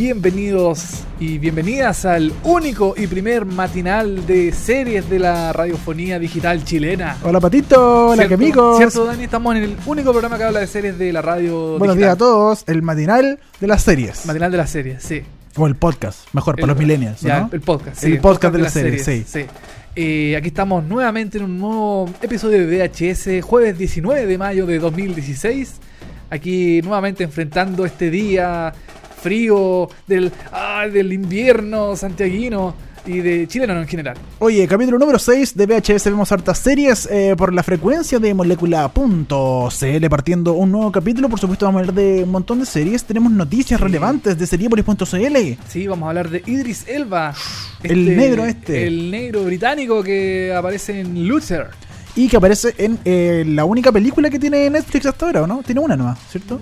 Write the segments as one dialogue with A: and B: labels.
A: Bienvenidos y bienvenidas al único y primer matinal de series de la radiofonía digital chilena.
B: Hola Patito, hola
A: ¿Cierto?
B: amigos.
A: ¿Cierto, Dani? Estamos en el único programa que habla de series de la radio
B: Buenos días a todos, el matinal de las series.
A: Matinal de las series, sí.
B: O el podcast, mejor, para los millennials.
A: ya,
B: ¿no?
A: El podcast, sí.
B: El podcast de las series, sí.
A: Eh, aquí estamos nuevamente en un nuevo episodio de VHS, jueves 19 de mayo de 2016. Aquí nuevamente enfrentando este día frío del, ah, del invierno santiaguino y de chileno en general.
B: Oye, capítulo número 6 de VHS vemos hartas series eh, por la frecuencia de molécula.cl partiendo un nuevo capítulo. Por supuesto vamos a hablar de un montón de series. Tenemos noticias
A: Sí.
B: relevantes de seriepolis.cl.
A: Sí, vamos a hablar de Idris Elba.
B: El negro este.
A: El negro británico que aparece en Luther.
B: Y que aparece en eh, la única película que tiene Netflix hasta ahora, ¿o ¿no? Tiene una nueva, ¿cierto?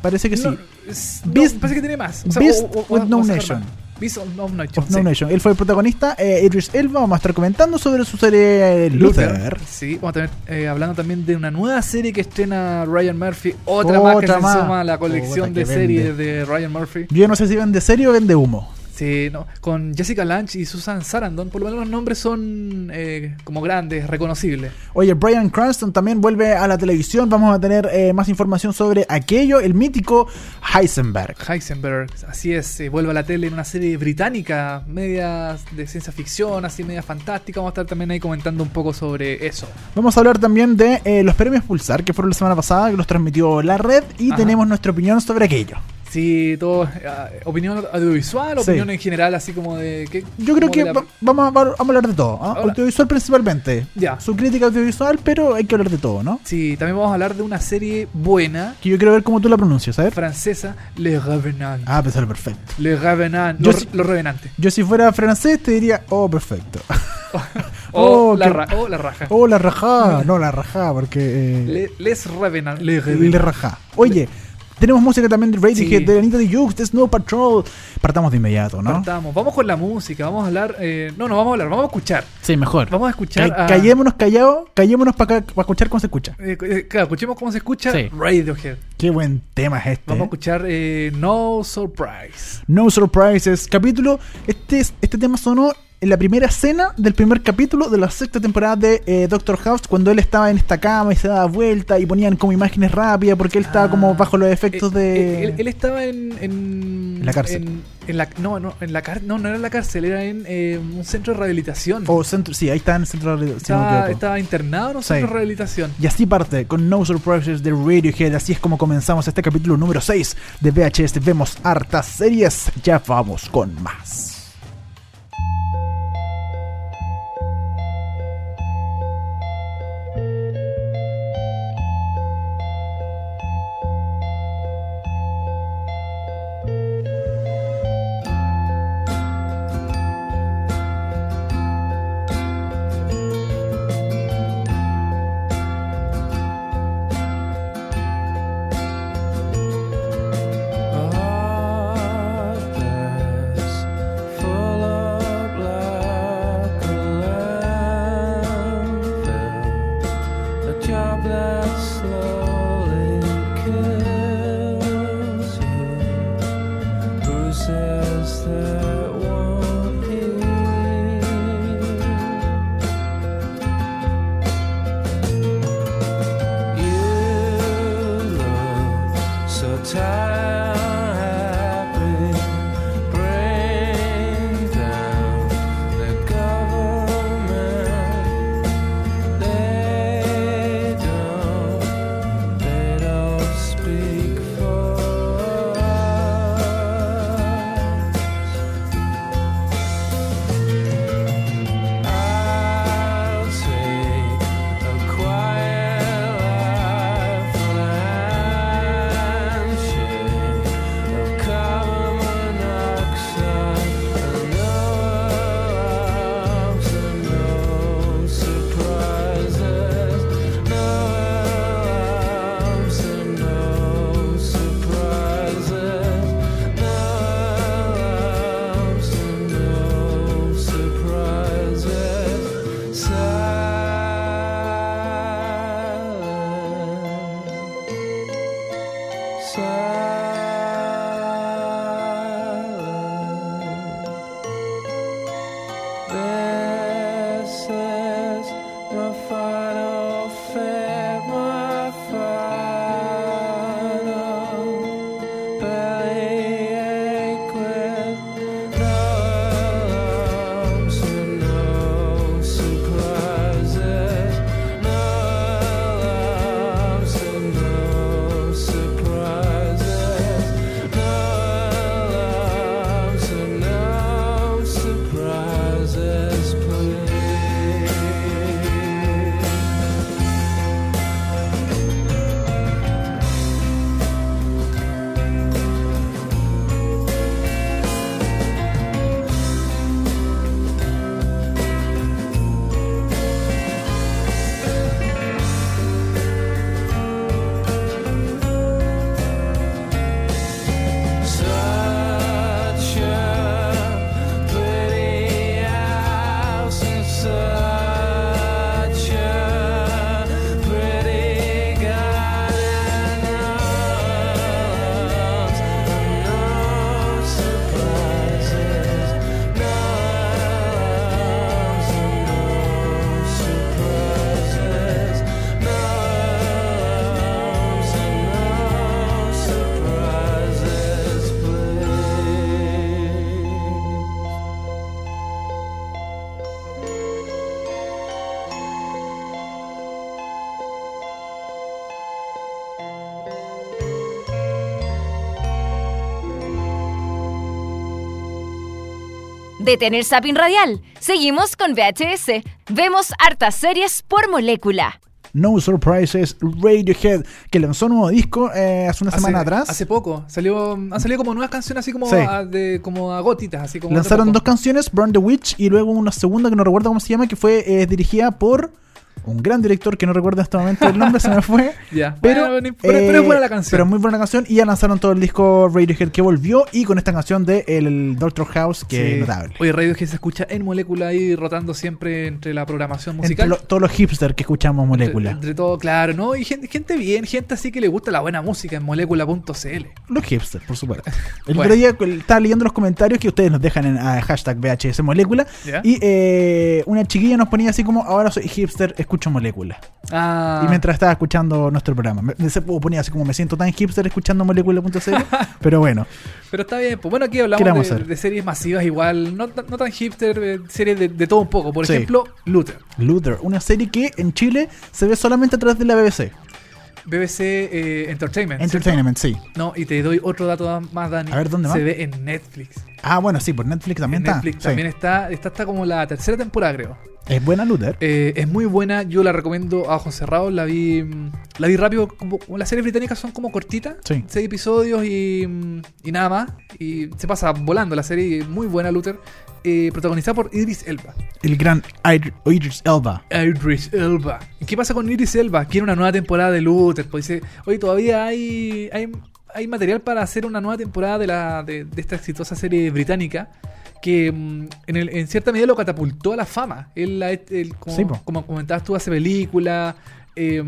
B: Parece que sí.
A: Es- no,
B: Beast-
A: parece que tiene más.
B: Beast
A: o- o-
B: with
A: o-
B: no
A: o
B: nation.
A: más. Beast of No Nation.
B: Of No. Nation. Él fue el protagonista. Eh, Idris Elba. Vamos a estar comentando sobre su serie eh, Luther.
A: Sí, vamos a tener eh, hablando también de una nueva serie que estrena Ryan Murphy. Otra, más que
B: Otra
A: se
B: más.
A: suma a la colección de series de Ryan Murphy.
B: Yo no sé si vende serio o vende humo.
A: Sí, no, con Jessica Lange y Susan Sarandon. Por lo menos los nombres son eh, como grandes, reconocibles.
B: Oye, Brian Cranston también vuelve a la televisión. Vamos a tener eh, más información sobre aquello, el mítico Heisenberg.
A: Heisenberg, así es, eh, vuelve a la tele en una serie británica, media de ciencia ficción, así media fantástica. Vamos a estar también ahí comentando un poco sobre eso.
B: Vamos a hablar también de los premios Pulsar, que fueron la semana pasada, que los transmitió la red, y
A: Ajá.
B: tenemos nuestra opinión sobre aquello.
A: Sí, todo, eh, opinión audiovisual,
B: Sí.
A: opinión en general, así como de... ¿qué-
B: Yo creo que
A: la-
B: va- vamos, a, vamos a hablar de todo.
A: Ahora-
B: Audiovisual principalmente.
A: Ya.
B: Su crítica audiovisual, pero hay que hablar de todo, ¿no?
A: Sí, también vamos a hablar de una serie buena,
B: Que yo quiero ver cómo tú la pronuncias, ver.
A: francesa, Le Revenant.
B: Ah, pensar perfecto.
A: Le Revenant,
B: Yo
A: los, los revenantes.
B: Yo si fuera francés te diría, oh, perfecto.
A: O,
B: Oh,
A: la, ra- o la raja.
B: Oh, la rajá. No, la rajá, porque... eh,
A: Le- les Revenant. Le
B: Le
A: Revenant.
B: rajá. Oye, tenemos música también de Radiohead,
A: Sí.
B: de Anita de Jukes, de Snow Patrol. Partamos de inmediato, ¿no?
A: Partamos. Vamos con la música, vamos a hablar... eh, no, no vamos a hablar, vamos a escuchar.
B: Sí, mejor.
A: Vamos a escuchar
B: Ca-
A: a-
B: Callémonos callados, callémonos para escuchar cómo se escucha.
A: Eh, eh, claro, escuchemos cómo se escucha
B: Sí.
A: Radiohead.
B: Qué buen tema es este.
A: Vamos a escuchar No Surprise.
B: No Surprises, capítulo. Este, es- este tema sonó en la primera escena del primer capítulo de la sexta temporada de eh, Doctor House, cuando él estaba en esta cama y se daba vuelta y ponían como imágenes rápidas porque él estaba
A: Ah.
B: como bajo los efectos
A: Eh,
B: de.
A: eh, él, él estaba en, en.
B: En la cárcel.
A: en- en la, no, no, en la car- no, no era en la cárcel, era en eh, un centro de rehabilitación.
B: O centro, sí, ahí está en el centro de me
A: estaba, estaba internado en un
B: Sí.
A: centro de rehabilitación.
B: Y así parte con No Surprises de Radiohead. Así es como comenzamos este capítulo número 6 de VHS. Vemos hartas series. Ya vamos con más.
C: Detén el zapping radial. Seguimos con VHS. Vemos hartas series por molécula.
B: No Surprises Radiohead, que lanzó un nuevo disco eh, hace una semana atrás.
A: Hace poco. Salió, han salido como nuevas canciones así como,
B: Sí.
A: a, de, como a gotitas. Así como
B: Lanzaron
A: de
B: dos canciones, Burn the Witch y luego una segunda que no recuerdo cómo se llama, que fue eh, dirigida por un gran director que no recuerdo en este momento el nombre, se me fue. Pero,
A: Bueno, pero
B: eh,
A: es buena la canción.
B: Pero muy buena canción. Y ya lanzaron todo el disco Radiohead que volvió. Y con esta canción de el Doctor House, que
A: Sí.
B: es notable.
A: Oye, Radiohead se escucha en molécula ahí rotando siempre entre la programación
B: Entre
A: musical.
B: lo- todos los hipsters que escuchamos Molécula.
A: Entre, entre todo, claro, ¿no? Y gente, gente bien, gente así que le gusta la buena música en molécula.cl.
B: Los hipsters, por supuesto. El
A: Bueno.
B: otro día estaba leyendo los comentarios que ustedes nos dejan en hashtag VHS Molécula. Y eh, una chiquilla nos ponía así como: Ahora soy hipster, escucho Molécula.
A: Ah,
B: Y mientras estaba escuchando nuestro programa, me, me- se ponía así como: Me siento tan hipster escuchando Molécula.cl. pero bueno,
A: pero está bien. Pues bueno, aquí
B: ¿Qué le
A: hablamos de, series masivas igual, no, tan- no tan hipster, eh, series de, de todo un poco. Por
B: Sí.
A: ejemplo, Luther.
B: Luther, una serie que en Chile se ve solamente a través de la BBC.
A: BBC eh, Entertainment. ¿cierto?
B: Entertainment, sí.
A: No, y te doy otro dato más, Dani.
B: A ver, ¿dónde
A: Se
B: más?
A: ve en Netflix.
B: Ah, bueno, sí, por Netflix también
A: en
B: está.
A: Netflix
B: sí.
A: también está, está hasta como la tercera temporada, creo.
B: Es buena Luther.
A: Eh, es muy buena, yo la recomiendo a ojos cerrados. La vi, la vi rápido. Como, como las series británicas son como cortitas,
B: Sí.
A: seis episodios y, mm, y nada más. Y se pasa volando la serie, muy buena, Luther. Eh, protagonizada por Idris Elba.
B: El gran Ir- Idris Elba.
A: Idris Elba. ¿Y qué pasa con Idris Elba? Quiere una nueva temporada de Luther. Pues dice, oye, todavía hay, hay, hay material para hacer una nueva temporada de, la, de, de esta exitosa serie británica que mm, en, el- en cierta medida lo catapultó a la fama. Él, él, como,
B: Sí,
A: como comentabas tú, hace películas. eh,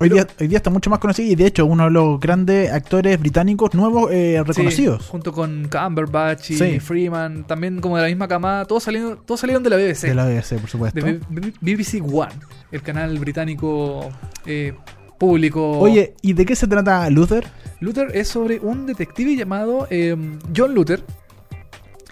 B: Hoy día, hoy día está mucho más conocido y de hecho uno de los grandes actores británicos nuevos eh,
A: sí,
B: reconocidos.
A: junto con Cumberbatch y
B: Sí.
A: Freeman, también como de la misma camada, todos salieron, todos salieron de la BBC.
B: De la BBC, por supuesto.
A: de BBC One, el canal británico eh, público.
B: Oye, ¿y de qué se trata Luther?
A: Luther es sobre un detective llamado eh, John Luther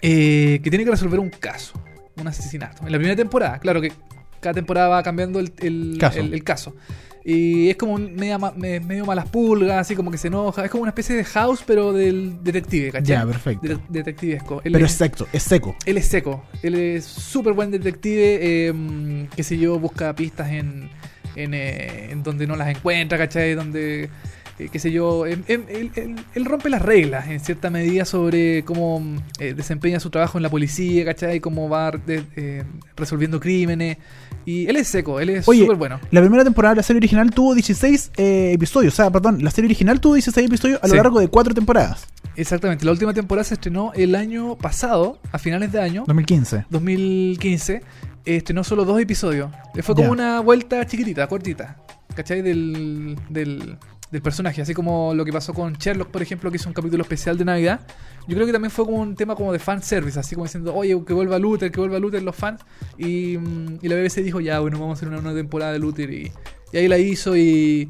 A: eh, que tiene que resolver un caso, un asesinato. En la primera temporada, claro que cada temporada va cambiando el, el-
B: Caso.
A: el- el caso. Y es como un media medio malas pulgas, así como que se enoja. Es como una especie de house, pero del detective, ¿cachai?
B: Ya, perfecto.
A: De- detectivesco. Él
B: Pero
A: es-
B: seco, es seco.
A: él es seco. Él es súper buen detective. eh, qué sé yo, busca pistas en, en, eh, en donde no las encuentra, ¿cachai? Donde, eh, qué sé yo. em- em- él, él- él rompe las reglas en cierta medida sobre cómo eh, desempeña su trabajo en la policía, ¿cachai? Cómo va de- eh, resolviendo crímenes. Y él es seco, él es súper bueno.
B: La primera temporada de la serie original tuvo 16 eh, episodios. O sea, perdón, la serie original tuvo 16 episodios a lo
A: Sí.
B: largo de cuatro temporadas.
A: Exactamente. La última temporada se estrenó el año pasado, a finales de año.
B: 2015.
A: 2015 estrenó solo dos episodios. Fue como una vuelta chiquitita, cortita. ¿Cachai? Del, del, del personaje. Así como lo que pasó con Sherlock, por ejemplo, que hizo un capítulo especial de Navidad. Yo creo que también fue como un tema como de fan service, así como diciendo, oye, que vuelva Luther, que vuelva Luther los fans. Y, mm, y la BBC dijo, ya, bueno, vamos a hacer una nueva temporada de Luther. Y, y ahí la hizo y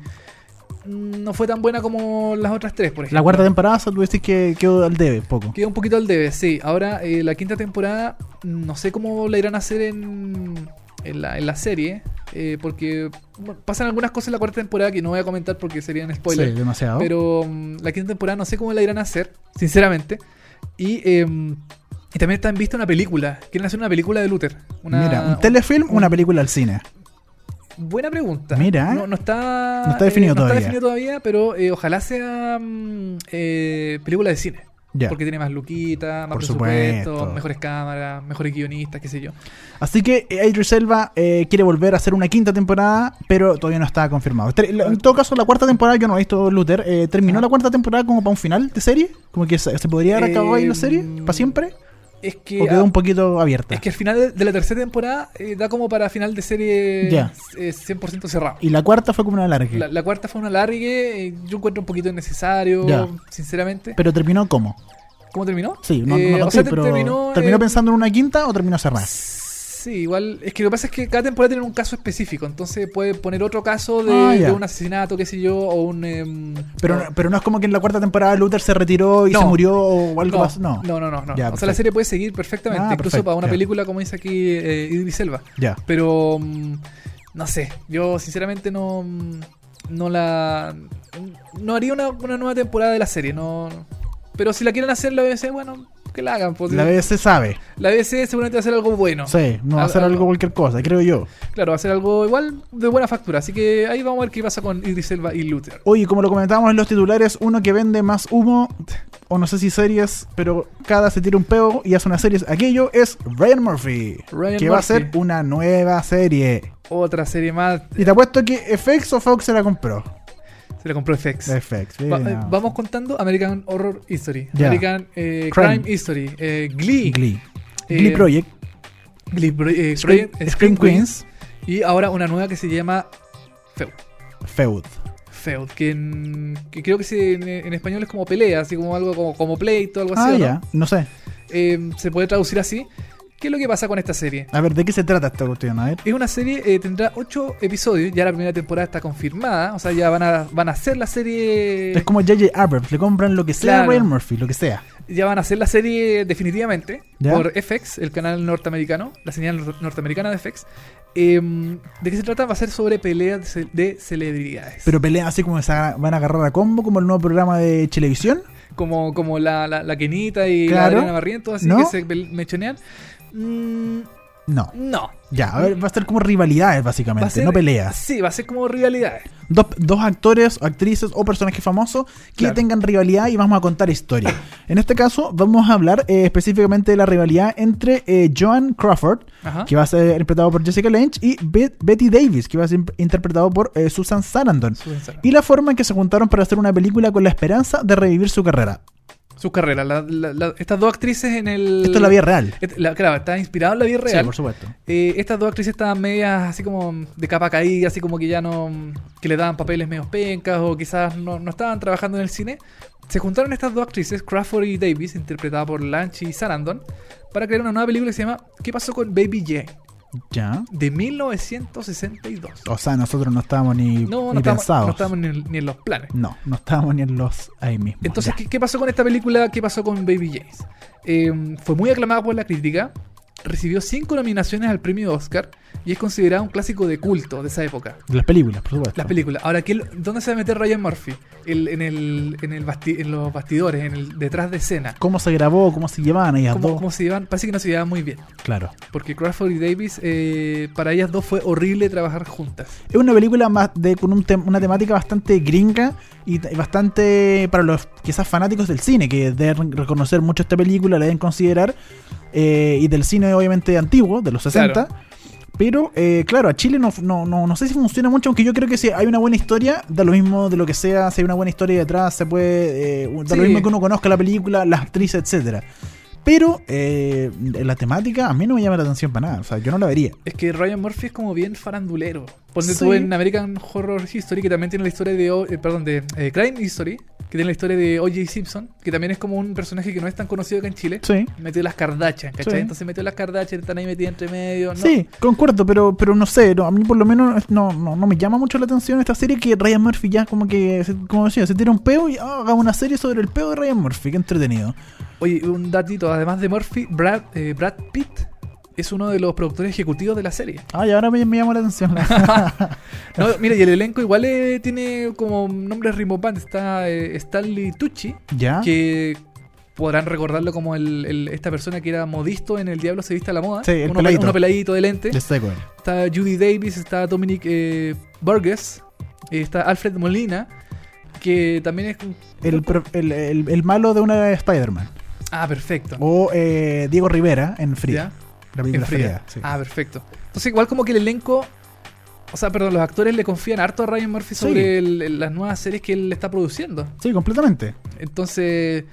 A: mm, no fue tan buena como las otras tres, por ejemplo.
B: La cuarta temporada, tú decís que quedó al debe, poco.
A: Queda un poquito al debe, sí. Ahora, eh, la quinta temporada, no sé cómo la irán a hacer en, en, la, en la serie, eh, porque bueno, pasan algunas cosas en la cuarta temporada que no voy a comentar porque serían spoilers.
B: Sí, demasiado.
A: Pero mm, la quinta temporada no sé cómo la irán a hacer, sinceramente. Y, em, y también está en vista una película. Quieren hacer una película de Luther. Una,
B: Mira, un telefilm,
A: un-
B: una película al cine.
A: Buena pregunta.
B: Mira.
A: No, no está,
B: No está definido
A: eh, no
B: todavía.
A: está definido todavía, pero eh, ojalá sea mm, eh, película de cine. Porque tiene más luquita, más
B: Por
A: presupuesto,
B: supuesto.
A: mejores cámaras, mejores guionistas, qué sé yo.
B: Así que eh, Idris Elba eh, quiere volver a hacer una quinta temporada, pero todavía no está confirmado. En todo caso, la cuarta temporada, yo no he visto Luther, eh, ¿terminó
A: Ajá.
B: la cuarta temporada como para un final de serie? ¿Como que se, se podría haber acabado ahí la serie?
A: Eh,
B: ¿Para siempre?
A: Es que,
B: ¿O quedó un poquito abierta?
A: es que al final de, la tercera temporada eh, da como para final de serie
B: Ya.
A: eh, 100% cerrado.
B: Y la cuarta fue como una larga.
A: La, la cuarta fue una largue, eh, yo encuentro un poquito innecesario, sinceramente.
B: Pero terminó como.
A: ¿Cómo terminó?
B: Sí, no,
A: Eh,
B: no
A: o
B: conté,
A: sea, te-
B: pero
A: terminó,
B: terminó, pensando en una quinta o terminó cerrada.
A: Sí, igual. Es que lo que pasa es que cada temporada tiene un caso específico. Entonces puede poner otro caso de,
B: Ah,
A: de un asesinato, qué sé yo, o un. em,
B: Pero,
A: o-
B: pero no es como que en la cuarta temporada Luther se retiró y
A: No.
B: se murió o algo
A: no,
B: pasó. No.
A: no, no, no. no.
B: Ya,
A: o sea, la serie puede seguir perfectamente.
B: Ah,
A: incluso
B: perfecto,
A: para una
B: ya.
A: película, como dice aquí eh, Idris Elba.
B: Ya.
A: Pero. mm, no sé. Yo, sinceramente, no. mm, No la. No haría una, una nueva temporada de la serie. No. Pero si la quieren hacer la BBC, bueno, Que la hagan. Pues,
B: La BBC sabe.
A: la BBC seguramente va a hacer algo bueno.
B: Sí, no va a hacer
A: Algo-
B: cualquier cosa, creo yo.
A: Claro, va a ser algo igual de buena factura. Así que ahí vamos a ver qué pasa con Idris Elba y Luther.
B: Oye, como lo comentábamos en los titulares, uno que vende más humo, o no sé si series, pero cada se tira un peo y hace una serie, aquello es Ryan Murphy.
A: Ryan
B: que va a ser una nueva serie.
A: Otra serie más.
B: Y te apuesto que FX o Fox se la compró.
A: Se la compró FX.
B: FX.
A: Va- vamos contando American Horror History,
B: Ya.
A: American eh, Crime.
B: Crime.
A: History, eh, Glee,
B: Glee.
A: Eh,
B: Glee Project.
A: Glee Pro- eh,
B: Scream,
A: Project,
B: Scream Queens.
A: y ahora una nueva que se llama Feud.
B: Feud.
A: Feud, que, en- que creo que se- en, en español es como pelea, así como algo como, como pleito, algo así.
B: Ah,
A: ¿o no?
B: ya. No sé.
A: Eh, se puede traducir así. ¿Qué es lo que pasa con esta serie?
B: A ver, ¿de qué se trata esta cuestión? A ver.
A: Es una serie, eh, tendrá ocho episodios, ya la primera temporada está confirmada, o sea, ya van a, van a hacer la serie...
B: Es como J.J. Abrams, le compran lo que sea a
A: Claro.
B: Ryan Murphy, lo que sea.
A: Ya van a hacer la serie definitivamente
B: ¿Ya?
A: por FX, el canal norteamericano, la señal nor- norteamericana de FX. Eh, ¿De qué se trata? Va a ser sobre peleas de, ce- de celebridades.
B: Pero pelean así como se aga- van a agarrar a combo, como el nuevo programa de televisión.
A: como, como la, la, la Kenita y
B: Claro.
A: la Adriana Barrientos, así
B: ¿No?
A: que se mechonean. Mm,
B: No.
A: no.
B: Ya, a ver, va a ser como rivalidades, básicamente,
A: ser-
B: no peleas.
A: Sí, va a ser como rivalidades.
B: Dos, dos actores, actrices o personajes famosos que
A: Claro.
B: tengan rivalidad y vamos a contar historia. En este caso, vamos a hablar eh, específicamente de la rivalidad entre eh, Joan Crawford,
A: Ajá.
B: que va a ser interpretado por Jessica Lange, y Bet- Betty Davis, que va a ser interpretado por eh, Susan Sarandon. Y la forma en que se juntaron para hacer una película con la esperanza de revivir su carrera.
A: Su carrera. La- la- la- estas dos actrices en el.
B: Esto es la vida real.
A: Et- claro, está inspirado en la vida
B: Sí,
A: real.
B: por supuesto.
A: Eh, estas dos actrices estaban medias así como de capa caída, así como que ya no. que le daban papeles medios pencas o quizás no, no estaban trabajando en el cine. Se juntaron estas dos actrices, Crawford y Davis, interpretadas por Lanch y Sarandon, para crear una nueva película que se llama ¿Qué pasó con Baby Jane?
B: Ya.
A: de 1962.
B: O sea, nosotros no estábamos ni,
A: No,
B: ni
A: estábamos,
B: pensados.
A: no estábamos ni, en- ni en los planes.
B: No, no estábamos ni en los ahí mismo.
A: Entonces,
B: Ya.
A: ¿qué, qué pasó con esta película? ¿Qué pasó con Baby James? Eh, fue muy aclamada por la crítica, recibió cinco nominaciones al premio Oscar y es considerada un clásico de culto de esa época.
B: De las películas, por supuesto.
A: Las películas. Ahora, ¿qué- ¿dónde se va a meter Ryan Murphy? El- en, el, en, el basti- en los bastidores, en el detrás de escena.
B: ¿Cómo se grabó? ¿Cómo se llevaban ellas
A: ¿Cómo,
B: dos?
A: cómo se llevan? Parece que no se llevan muy bien.
B: Claro.
A: Porque Crawford y Davis, eh, para ellas dos fue horrible trabajar juntas.
B: Es una película más de, con un tem- una temática bastante gringa y bastante para los quizás fanáticos del cine, que deben reconocer mucho esta película, la deben considerar, eh, y del cine obviamente antiguo, de los 60. Pero, eh, claro, a Chile no, no, no, no sé si funciona mucho, aunque yo creo que si hay una buena historia, da lo mismo de lo que sea, si hay una buena historia detrás, se puede, eh, da
A: Sí.
B: lo mismo que uno conozca la película, las actrices, etcétera Pero eh, la temática a mí no me llama la atención para nada, o sea, yo no la vería.
A: Es que Ryan Murphy es como bien farandulero. Ponte
B: Sí.
A: tú en American Horror History, que también tiene la historia de. Eh, perdón, de eh, Crime History, que tiene la historia de O.J. Simpson, que también es como un personaje que no es tan conocido acá en Chile.
B: Sí.
A: Metió las Kardashian, ¿cachai?
B: Sí.
A: Entonces metió las Kardashian, están ahí metidas entre medio. ¿no?
B: Sí, concuerdo, pero, pero no sé, no, a mí por lo menos no, no, no me llama mucho la atención esta serie que Ryan Murphy ya como que, como decía, se tira un peo y ah, haga una serie sobre el peo de Ryan Murphy, qué entretenido.
A: Oye, un datito, además de Murphy, Brad, eh, Brad Pitt es uno de los productores ejecutivos de la serie.
B: Ah, y ahora me, me llama la atención.
A: No, mira, y el elenco igual eh, tiene como nombres rimbombantes. Está eh, Stanley Tucci,
B: ¿Ya?
A: que podrán recordarlo como el, el- esta persona que era modisto en El Diablo se viste a la moda.
B: Sí, el
A: uno,
B: peladito.
A: uno peladito de lente. Está Judy Davis, está Dominic eh, Burgess, está Alfred Molina, que también es...
B: El, pro- el, malo de una de Spider-Man.
A: Ah, perfecto.
B: O Diego Rivera en Frida.
A: ¿Ya?
B: La película.
A: Frida,
B: sí.
A: Ah, perfecto. Entonces, igual como que el elenco. O sea, perdón, los actores le confían harto a Ryan Murphy
B: Sí.
A: sobre el- el- las nuevas series que él está produciendo.
B: Sí, completamente.
A: Entonces,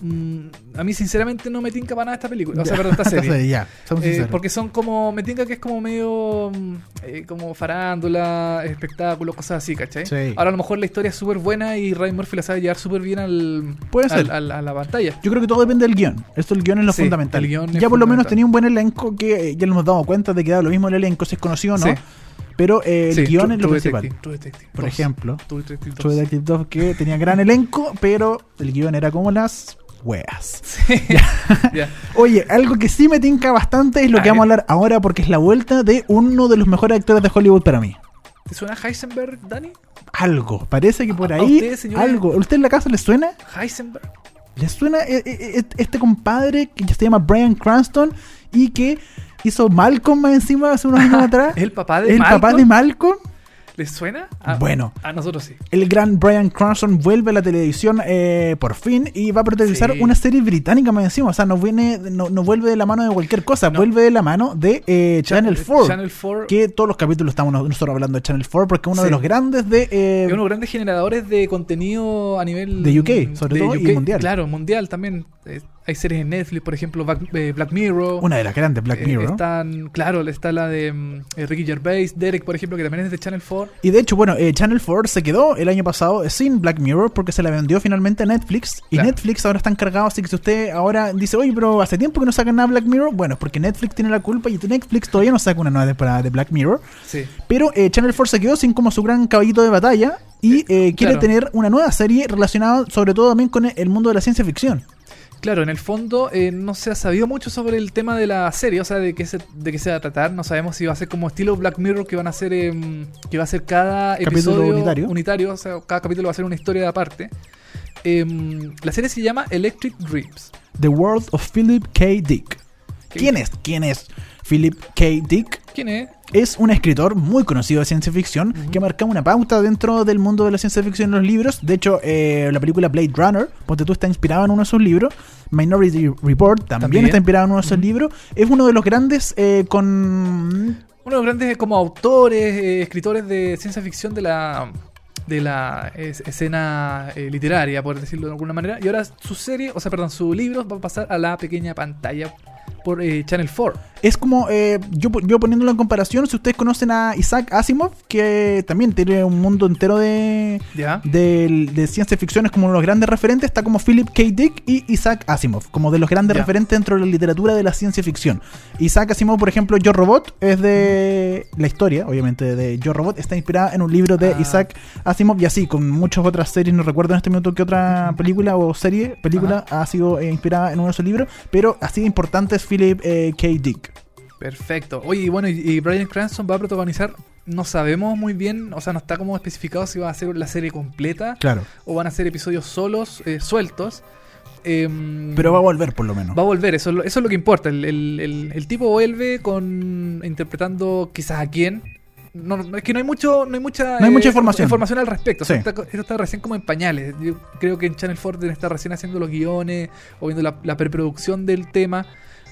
A: mm, a mí sinceramente no me tinca para nada esta película. O sea, perdón, esta serie.
B: Ya, somos
A: Eh, porque son como, me tinca que es como medio mm, eh, como farándula, espectáculos, cosas así, ¿cachai?
B: Sí.
A: Ahora a lo mejor la historia es súper buena y Ryan Murphy la sabe llevar súper bien al,
B: Puede
A: al-
B: ser.
A: al- a la pantalla.
B: Yo creo que todo depende del guion. Esto el guion es lo
A: Sí,
B: fundamental.
A: el guion
B: ya por lo menos tenía un buen elenco que eh, ya nos hemos dado cuenta de que da lo mismo el elenco, si es conocido o no.
A: Sí.
B: Pero eh, el
A: Sí, guion
B: es lo principal.
A: Detective, True Detective
B: Por
A: 2.
B: ejemplo,
A: True Detective 2.
B: True Detective 2 que tenía gran elenco, pero el guion era como las weas.
A: Sí. ya.
B: Oye, algo que sí me tinca bastante es lo
A: A
B: que vamos a hablar ahora porque es la vuelta de uno de los mejores actores de Hollywood para mí.
A: ¿Te suena Heisenberg, Dani?
B: Algo, parece que por
A: ¿A
B: ahí
A: usted, señora?
B: algo. ¿A usted en la casa le suena?
A: Heisenberg.
B: ¿Les suena eh, eh, eh, este compadre que se llama Brian Cranston y que hizo Malcolm más encima hace unos años atrás?
A: ¿Es el papá de
B: ¿El
A: Malcolm?
B: papá de Malcolm?
A: ¿Les suena? A-
B: Bueno.
A: A nosotros sí.
B: El gran Brian Cranston vuelve a la televisión eh, por fin y va a protagonizar
A: Sí.
B: una serie británica más encima. O sea, no, viene, no, no vuelve de la mano de cualquier cosa,
A: No.
B: vuelve de la mano de eh, Channel 4.
A: Channel 4
B: Que todos los capítulos estamos nosotros hablando de Channel 4 porque es uno
A: Sí.
B: de los grandes de... eh,
A: es uno de los grandes generadores de contenido a nivel
B: De UK, sobre todo, y mundial.
A: Claro, mundial también. Hay series en Netflix, por ejemplo, Black, eh, Black Mirror.
B: una de las grandes, Black
A: Eh,
B: Mirror.
A: Están, claro, está la de mm, eh, Ricky Gervais, Derek, por ejemplo, que también es de Channel 4.
B: Y de hecho, bueno, eh, Channel 4 se quedó el año pasado sin Black Mirror porque se la vendió finalmente a Netflix. Y
A: Claro.
B: Netflix ahora está encargado, así que si usted ahora dice, oye, pero hace tiempo que no sacan nada Black Mirror, bueno, es porque Netflix tiene la culpa y Netflix todavía no saca una nueva temporada de Black Mirror.
A: Sí.
B: Pero eh, Channel 4 se quedó sin como su gran caballito de batalla y eh, quiere
A: claro.
B: tener una nueva serie relacionada sobre todo también con el mundo de la ciencia ficción.
A: Claro, en el fondo eh, no se ha sabido mucho sobre el tema de la serie, o sea, de qué se, de qué se va a tratar. No sabemos si va a ser como estilo Black Mirror, que van a ser, em, que va a ser cada
B: Capítulo
A: episodio
B: unitario.
A: o sea, cada capítulo va a ser una historia de aparte. Em, la serie se llama Electric Dreams.
B: The World of Philip K. Dick. ¿Quién es? ¿Quién es Philip K. Dick?
A: ¿Quién es?
B: Es un escritor muy conocido de ciencia ficción que marca una pauta dentro del mundo de la ciencia ficción en los libros. De hecho, eh, la película Blade Runner, ponte tú, está inspirada en uno de sus libros. Minority Report también,
A: También.
B: está inspirado en uno de sus libros. Es uno de los grandes eh, con...
A: Uno de los grandes eh, como autores, eh, escritores de ciencia ficción de la de la es- escena eh, literaria, por decirlo de alguna manera. Y ahora su serie, o sea, perdón, su libro va a pasar a la pequeña pantalla por eh, Channel 4.
B: Es como, eh, yo, yo poniéndolo en comparación, si ustedes conocen a Isaac Asimov, que también tiene un mundo entero de, de, de ciencia ficción, es como uno de los grandes referentes, está como Philip K. Dick y Isaac Asimov, como de los grandes referentes dentro de la literatura de la ciencia ficción. Isaac Asimov, por ejemplo, Yo Robot, es de la historia, obviamente, de Yo Robot, está inspirada en un libro de
A: Ah.
B: Isaac Asimov y así, con muchas otras series, no recuerdo en este minuto qué otra película o serie, película ha sido eh, inspirada en uno de esos libros, pero así de importante es Philip eh, K. Dick.
A: Perfecto. Oye, y bueno, y, y Brian Cranston va a protagonizar. No sabemos muy bien, o sea, no está como especificado si va a ser la serie completa
B: Claro.
A: o van a ser episodios solos, eh, sueltos. Em,
B: Pero va a volver por lo menos.
A: Va a volver, eso es lo, eso es lo que importa. El, el- el- el tipo vuelve con interpretando quizás a quién. No, es que no hay mucho, no hay mucha,
B: No hay mucha información.
A: información al respecto. O sea,
B: Sí.
A: está- esto está recién como en pañales. Yo creo que en Channel 4 deben estar recién haciendo los guiones o viendo la, la preproducción del tema.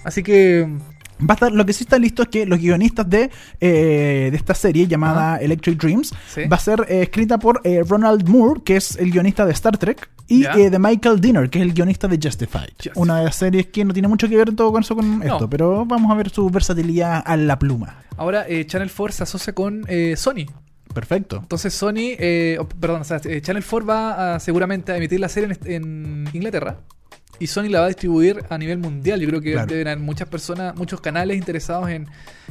A: Así que
B: Va a estar, lo que sí está listo es que los guionistas de, eh, de esta serie llamada Electric Dreams
A: Sí.
B: va a ser eh, escrita por eh, Ronald Moore, que es el guionista de Star Trek, y de Michael Dinner, que es el guionista de Justified.
A: Justified.
B: Una de las series que no tiene mucho que ver en todo con eso con esto, pero vamos a ver su versatilidad a la pluma.
A: ahora Channel 4 se asocia con Sony.
B: Perfecto.
A: Entonces Sony, perdón, o sea, Channel 4 va a, seguramente a emitir la serie en Inglaterra y Sony la va a distribuir a nivel mundial. Yo creo que
B: Claro.
A: deben haber muchas personas, muchos canales interesados en,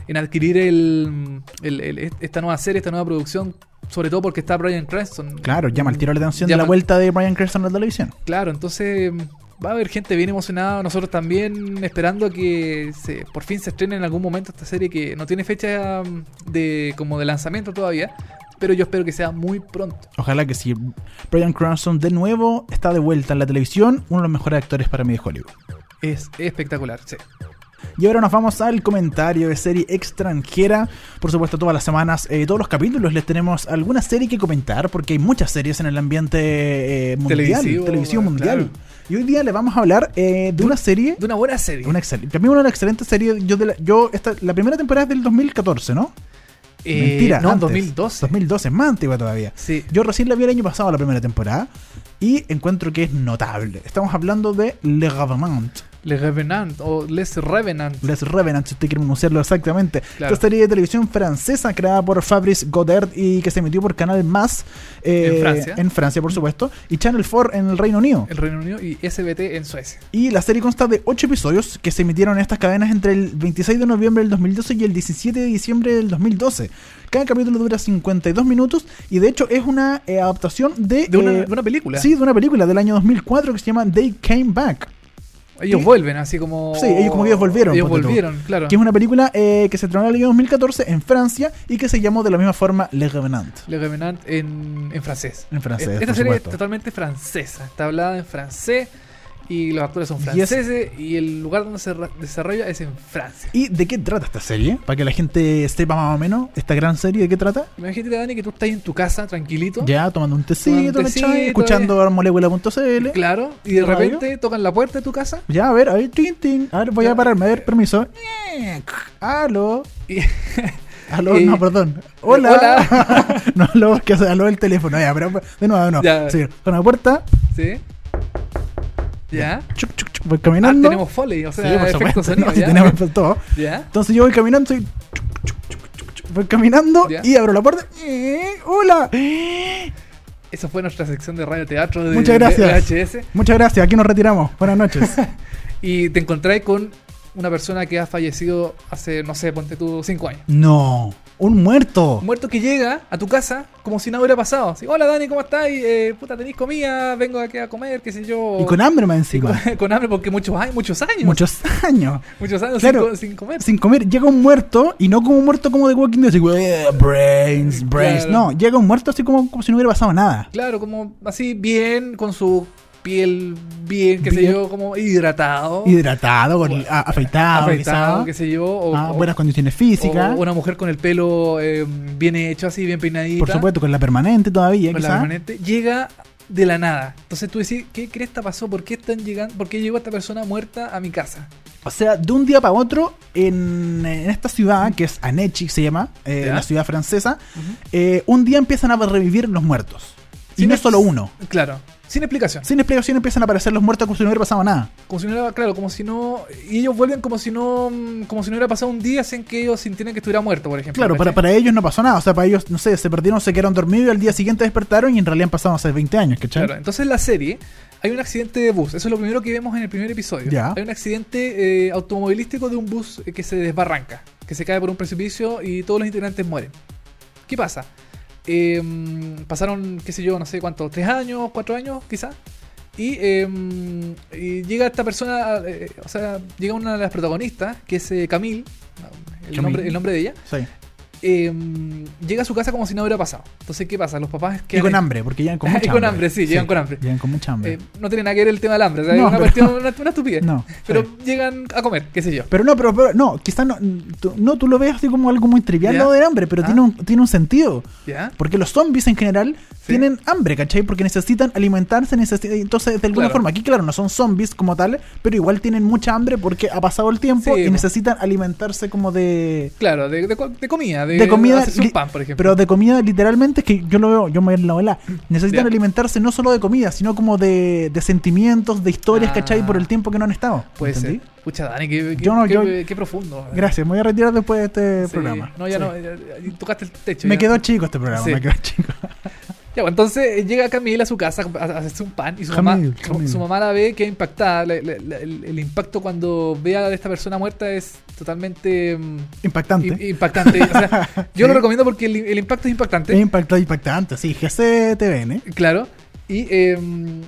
A: en adquirir el, el- el- esta nueva serie, esta nueva producción, sobre todo porque está Brian Cranston.
B: Claro, llama el tiro la atención de la vuelta de Brian Cranston a la televisión.
A: Claro, entonces va a haber gente bien emocionada, nosotros también esperando que se, por fin se estrene en algún momento esta serie que no tiene fecha mm, de como de lanzamiento todavía, pero yo espero que sea muy pronto.
B: Ojalá que sí. Brian Cranston de nuevo está de vuelta en la televisión, uno de los mejores actores para mí de Hollywood.
A: Es espectacular, sí.
B: Y ahora nos vamos al comentario de serie extranjera. Por supuesto, todas las semanas, eh, todos los capítulos les tenemos alguna serie que comentar, porque hay muchas series en el ambiente eh, mundial,
A: Televisivo,
B: televisión mundial.
A: claro.
B: Y hoy día le vamos a hablar eh, de una serie,
A: De una buena serie.
B: una excelente, mí una excelente serie. Yo, de la, yo esta, la primera temporada es del 2014, ¿no?
A: Eh,
B: Mentira,
A: no,
B: antes.
A: 2012.
B: 2012, es más antigua todavía.
A: Sí.
B: Yo recién la vi el año pasado, la primera temporada, y encuentro que es notable. Estamos hablando de Le Revenant.
A: Les Revenant o Les Revenant.
B: Les Revenant, si usted quiere pronunciarlo exactamente.
A: Claro.
B: Esta serie de televisión francesa creada por Fabrice Godard y que se emitió por Canal Más eh,
A: En Francia.
B: en Francia, por supuesto, y Channel 4 en el Reino Unido.
A: El Reino Unido y SBT en Suecia.
B: Y la serie consta de 8 episodios que se emitieron en estas cadenas entre el 26 de noviembre del 2012 y el 17 de diciembre del 2012. Cada capítulo dura 52 minutos y de hecho es una eh, adaptación de,
A: De una,
B: eh,
A: de una película.
B: Sí, de una película del año 2004 que se llama They Came Back.
A: Ellos vuelven, así como.
B: Sí, ellos como que ellos volvieron,
A: Ellos
B: ponte tú.
A: volvieron, claro.
B: Que es una película eh, que se estrenó en el año 2014 en Francia y que se llamó de la misma forma Le Revenant.
A: Le Revenant en, en francés.
B: En francés,
A: Esta
B: por
A: serie
B: supuesto.
A: es totalmente francesa. Está hablada en francés. Y los actores son
B: Y es-
A: franceses y el lugar donde se desarrolla es en Francia.
B: ¿Y de qué trata esta serie? Para que la gente sepa más o menos esta gran serie de qué trata.
A: Imagínate, Dani, que tú estás en tu casa tranquilito.
B: Ya tomando un tecito,
A: Tomando tecito,
B: escuchando molécula.cl.
A: Claro, y de
B: Radio.
A: repente tocan la puerta de tu casa
B: Ya, a ver, a ver, tin, tin. A ver, voy a pararme, a ver, permiso. Aló.
A: y
B: Aló,
A: Eh,
B: no, perdón. Hola. no, aló, que aló el teléfono. Ya, pero de nuevo, nuevo.
A: Ya.
B: Sí, con la puerta.
A: ¿Sí? ¿Ya?
B: Chuc, chuc, chuc, voy
A: Ah,
B: caminando.
A: tenemos foley, o sea,
B: Sí, por
A: efecto
B: supuesto,
A: sonido.
B: no, tenemos todo.
A: ¿Ya?
B: Entonces yo voy caminando y chuc, chuc, chuc, chuc, chuc, voy caminando
A: Ya.
B: y abro la puerta. Eh, Hola.
A: Esa fue nuestra sección de radio teatro de,
B: Muchas
A: de
B: gracias.
A: VHS.
B: Muchas gracias, aquí nos retiramos. Buenas noches.
A: Y te encontráis con una persona que ha fallecido hace, no sé, ponte tú, cinco años.
B: no, un muerto.
A: Un muerto que llega a tu casa como si nada hubiera pasado. Así, Hola Dani, ¿cómo estás? Eh, puta, ¿tenéis comida? Vengo aquí a comer, qué sé yo.
B: Y con hambre más
A: Y con,
B: encima.
A: con hambre porque muchos años, muchos años.
B: Muchos años.
A: muchos años
B: Claro.
A: sin, co- sin comer.
B: Sin comer, llega un muerto y no como un muerto como de Walking Dead, así, "Eh, brains, brains.
A: Claro.
B: No, llega un muerto así como, como si no hubiera pasado nada.
A: Claro, como así bien, con su piel bien, qué sé yo, como hidratado.
B: Hidratado, con, a- afeitado,
A: afeitado, qué sé yo. O,
B: Ah,
A: o-
B: buenas condiciones físicas.
A: o una mujer con el pelo eh, bien hecho, así, bien peinadita.
B: por supuesto, con la permanente todavía,
A: con la permanente, llega de la nada. Entonces tú decís, ¿qué cresta pasó? ¿Por qué están llegando? ¿Por qué llegó esta persona muerta a mi casa?
B: O sea, de un día para otro, en, en esta ciudad, que es Anechi, se llama, eh, la ciudad francesa, eh, un día empiezan a revivir los muertos. Y no
A: ex-
B: solo uno.
A: Claro, sin explicación.
B: Sin explicación empiezan a aparecer los muertos como si no hubiera pasado nada.
A: Como si no era, claro, como si no. Y ellos vuelven como si no. Como si no hubiera pasado un día sin que ellos sintieran que estuviera muerto, por ejemplo.
B: Claro, para, para ellos no pasó nada. O sea, para ellos, no sé, se perdieron, se quedaron dormidos y al día siguiente despertaron y en realidad han pasado hace 20 años, ¿cachai?
A: Claro, entonces en la serie hay un accidente de bus. Eso es lo primero que vemos en el primer episodio.
B: Ya.
A: Hay un accidente eh, automovilístico de un bus que se desbarranca, que se cae por un precipicio y todos los integrantes mueren. ¿Qué pasa? Eh, pasaron, qué sé yo, no sé cuánto, tres años, cuatro años, quizás. Y, eh, y llega esta persona, eh, o sea, llega una de las protagonistas, que es eh, Camille, el. Nombre, el nombre de ella.
B: Sí.
A: Eh, llega a su casa como si no hubiera pasado. Entonces, ¿qué pasa? Los papás
B: Y
A: quedan
B: con hambre, porque llegan con
A: Y
B: mucha
A: con hambre, sí, llegan con hambre.
B: Llegan con mucha hambre.
A: eh, no tiene nada que ver el tema del hambre, o sea,
B: No,
A: es una
B: pero-
A: cuestión, una, una estupidez.
B: no,
A: Pero
B: sí.
A: llegan a comer, qué sé yo.
B: Pero no, pero, pero no, quizás no, tú, no, tú lo ves así como algo muy trivial
A: Ya.
B: lo del hambre, pero
A: Ah.
B: tiene, un, tiene un sentido. Porque los zombies en general
A: Sí.
B: tienen hambre, ¿cachai? Porque necesitan alimentarse, necesitan, entonces de alguna
A: Claro.
B: forma, aquí claro, no son zombies como tal, pero igual tienen mucha hambre porque ha pasado el tiempo
A: Sí,
B: y necesitan alimentarse como de...
A: Claro, de, de, de comida, de,
B: De comida,
A: hacerse un pan, por ejemplo.
B: pero de comida literalmente, es que yo lo veo, yo me veo en la novela, necesitan
A: Ya.
B: alimentarse no solo de comida, sino como de, de sentimientos, de historias,
A: Ah.
B: ¿cachai? Por el tiempo que no han estado.
A: Puede
B: ¿entendí?
A: ser. Pucha, Dani, qué, qué,
B: Yo no,
A: qué-
B: yo-
A: qué profundo.
B: Gracias, me voy a retirar después de este
A: Sí.
B: programa.
A: No, ya
B: Sí.
A: no, ya- ya tocaste el techo.
B: Me quedó chico este programa,
A: Sí.
B: me quedó chico.
A: Ya, bueno, entonces eh, llega Camila a su casa hacerse un pan y su, mamá, su- mamá la ve que impactada. Le- le- el, el impacto cuando ve a esta persona muerta es totalmente mm,
B: Impactante.
A: i- impactante. O sea, yo
B: Sí.
A: lo recomiendo porque el, el impacto es impactante.
B: Es impactante, impactante, sí, GCTVN.
A: Claro. Y, eh,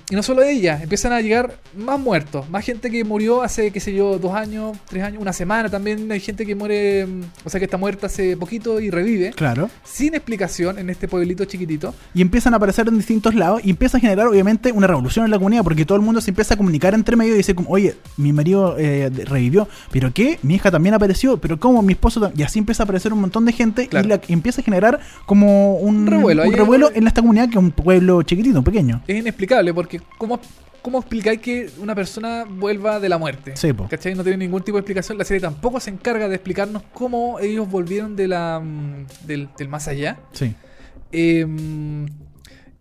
A: y no solo ella, empiezan a llegar más muertos, más gente que murió hace, qué sé yo, dos años, tres años, una semana también. Hay gente que muere, mm, o sea, que está muerta hace poquito y revive,
B: Claro.
A: sin explicación en este pueblito chiquitito.
B: Y empiezan a aparecer en distintos lados y empieza a generar obviamente una revolución en la comunidad porque todo el mundo se empieza a comunicar entre medio y dice como, oye, mi marido eh, revivió, pero ¿qué? Mi hija también apareció, pero ¿cómo? Mi esposo tam-?" Y así empieza a aparecer un montón de gente
A: Claro.
B: y la- empieza a generar como un
A: Revuelo,
B: un revuelo en esta comunidad que es un pueblo chiquitito, pequeño.
A: Es inexplicable porque ¿cómo, cómo explicáis que una persona vuelva de la muerte?
B: Sí, po.
A: ¿Cachai? No tiene ningún tipo de explicación. La serie tampoco se encarga de explicarnos cómo ellos volvieron de la, mm, del, del más allá.
B: Sí.
A: Eh,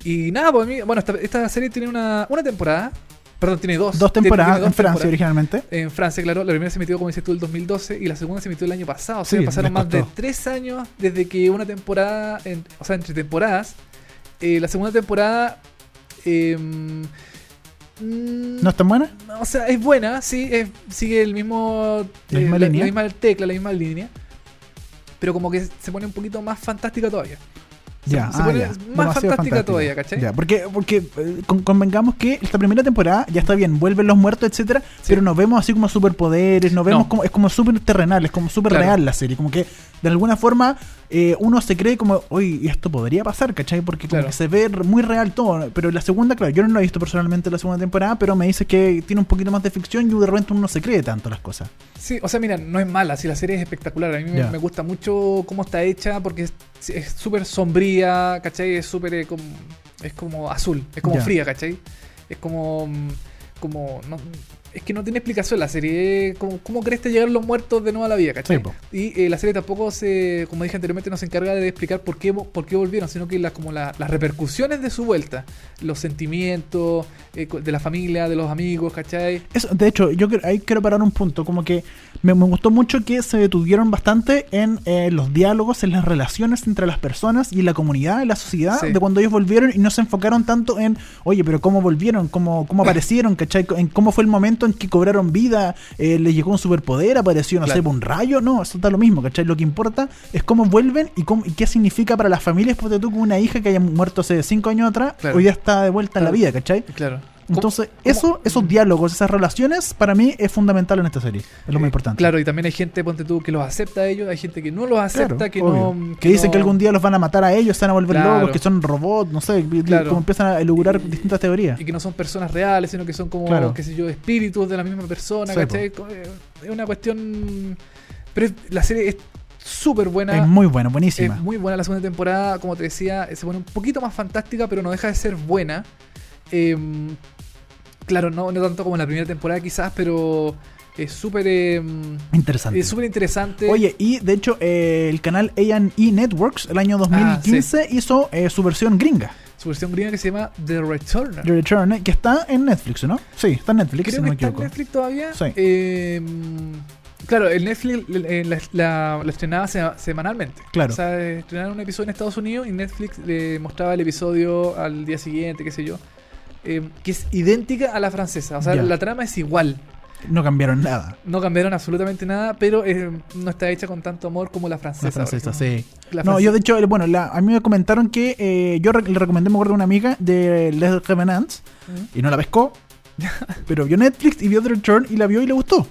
A: y nada, pues a mí, bueno, esta, esta serie tiene una, una temporada. Perdón, tiene dos.
B: Dos temporadas
A: tiene
B: en
A: dos
B: Francia
A: temporadas.
B: originalmente.
A: En Francia, claro. La primera se emitió, como dices tú, el 2012 y la segunda se emitió el año pasado. O sea,
B: Sí,
A: pasaron más de tres años desde que una temporada, en- o sea, entre temporadas. eh, la segunda temporada... eh, mm,
B: ¿No es tan buena?
A: o sea, es buena, sí, es- sigue el mismo.
B: La misma
A: la,
B: línea.
A: misma tecla, la misma línea. Pero como que se pone un poquito más fantástica todavía.
B: Ya,
A: se
B: ah,
A: pone
B: ya.
A: más fantástica todavía, ¿cachai?
B: Ya, porque, porque eh, con- convengamos que esta primera temporada ya está bien, vuelven los muertos, etcétera,
A: Sí.
B: pero nos vemos así como superpoderes, nos vemos
A: No.
B: como, es como súper terrenal, es como súper
A: Claro.
B: real la serie, como que de alguna forma eh, uno se cree como, oye, esto podría pasar, ¿cachai? Porque como
A: Claro.
B: que se ve muy real todo, pero la segunda, claro, yo no la he visto personalmente la segunda temporada, pero me dice que tiene un poquito más de ficción y de repente uno no se cree tanto las cosas.
A: Sí, o sea, mira, no es mala, si la serie es espectacular. A mí me, gusta mucho cómo está hecha porque es súper sombría, ¿cachai? Es súper eh, como, es como azul, es como fría, ¿cachai? Es como, mm, como, no- es que no tiene explicación la serie. es como, ¿Cómo crees que llegaron los muertos de nuevo a la vida, ¿cachai?
B: Sí,
A: y eh, la serie tampoco se, como dije anteriormente, no se encarga de explicar por qué, por qué volvieron, sino que las como la- las repercusiones de su vuelta, los sentimientos eh, de la familia, de los amigos, ¿cachai?
B: Eso, de hecho, yo creo- ahí quiero parar un punto, como que me, me gustó mucho que se detuvieron bastante en eh, los diálogos, en las relaciones entre las personas y la comunidad, en la sociedad,
A: Sí.
B: de cuando ellos volvieron y no se enfocaron tanto en, oye, pero cómo volvieron, cómo, cómo aparecieron, ¿cachai? En cómo fue el momento en que cobraron vida, eh, les llegó un superpoder, apareció, no
A: Claro.
B: sé, un rayo, no, eso está lo mismo, ¿cachai? Lo que importa es cómo vuelven y, cómo, y qué significa para las familias, porque tú con una hija que haya muerto hace cinco años atrás,
A: Claro.
B: hoy ya está de vuelta en la vida, ¿cachai?
A: Claro.
B: Entonces,
A: ¿Cómo-
B: eso, esos diálogos, esas relaciones, para mí es fundamental en esta serie. Es lo más
A: Eh,
B: importante.
A: Claro, y también hay gente, ponte tú, que los acepta a ellos, hay gente que no los acepta,
B: Claro,
A: que
B: obvio.
A: no.
B: Que dicen
A: no-
B: que algún día los van a matar a ellos, se van a volver
A: Claro.
B: locos, que son robots, no sé,
A: Claro.
B: como empiezan a elucurar distintas teorías.
A: Y que no son personas reales, sino que son como, qué sé yo, espíritus de la misma persona,
B: Sí,
A: ¿cachai? Co- eh, Es una cuestión. Pero es- la serie es súper buena.
B: Es muy bueno,
A: Es
B: buenísima.
A: muy buena la segunda temporada, como te decía, se pone un poquito más fantástica, pero no deja de ser buena. Em, claro, no, no tanto como en la primera temporada quizás, pero es súper em,
B: Interesante.
A: es súper interesante.
B: Oye, y de hecho, eh, el canal A&E Networks, el año 2015, hizo eh, su versión gringa,
A: su versión gringa que se llama The Returner.
B: The Return, eh, que está en Netflix, ¿no? Sí, está en Netflix,
A: Creo
B: si no
A: que
B: me
A: está en
B: equivoco.
A: Netflix todavía.
B: Sí.
A: Eh, claro, el Netflix eh, la, la- la estrenaba se- semanalmente.
B: Claro.
A: O sea, eh, estrenaron un episodio en Estados Unidos y Netflix le mostraba el episodio al día siguiente, qué sé yo. Eh, que es idéntica a la francesa. O sea,
B: Ya.
A: la trama es igual.
B: No cambiaron nada.
A: No cambiaron absolutamente nada, pero eh, no está hecha con tanto amor como la francesa.
B: La francesa, sí.
A: La
B: No,
A: francesa-
B: yo de hecho, bueno, la- a mí me comentaron que eh, yo le recomendé, me acuerdo, a una amiga de Les Revenants y no la pescó, pero vio Netflix y vio The Return y la vio y le gustó.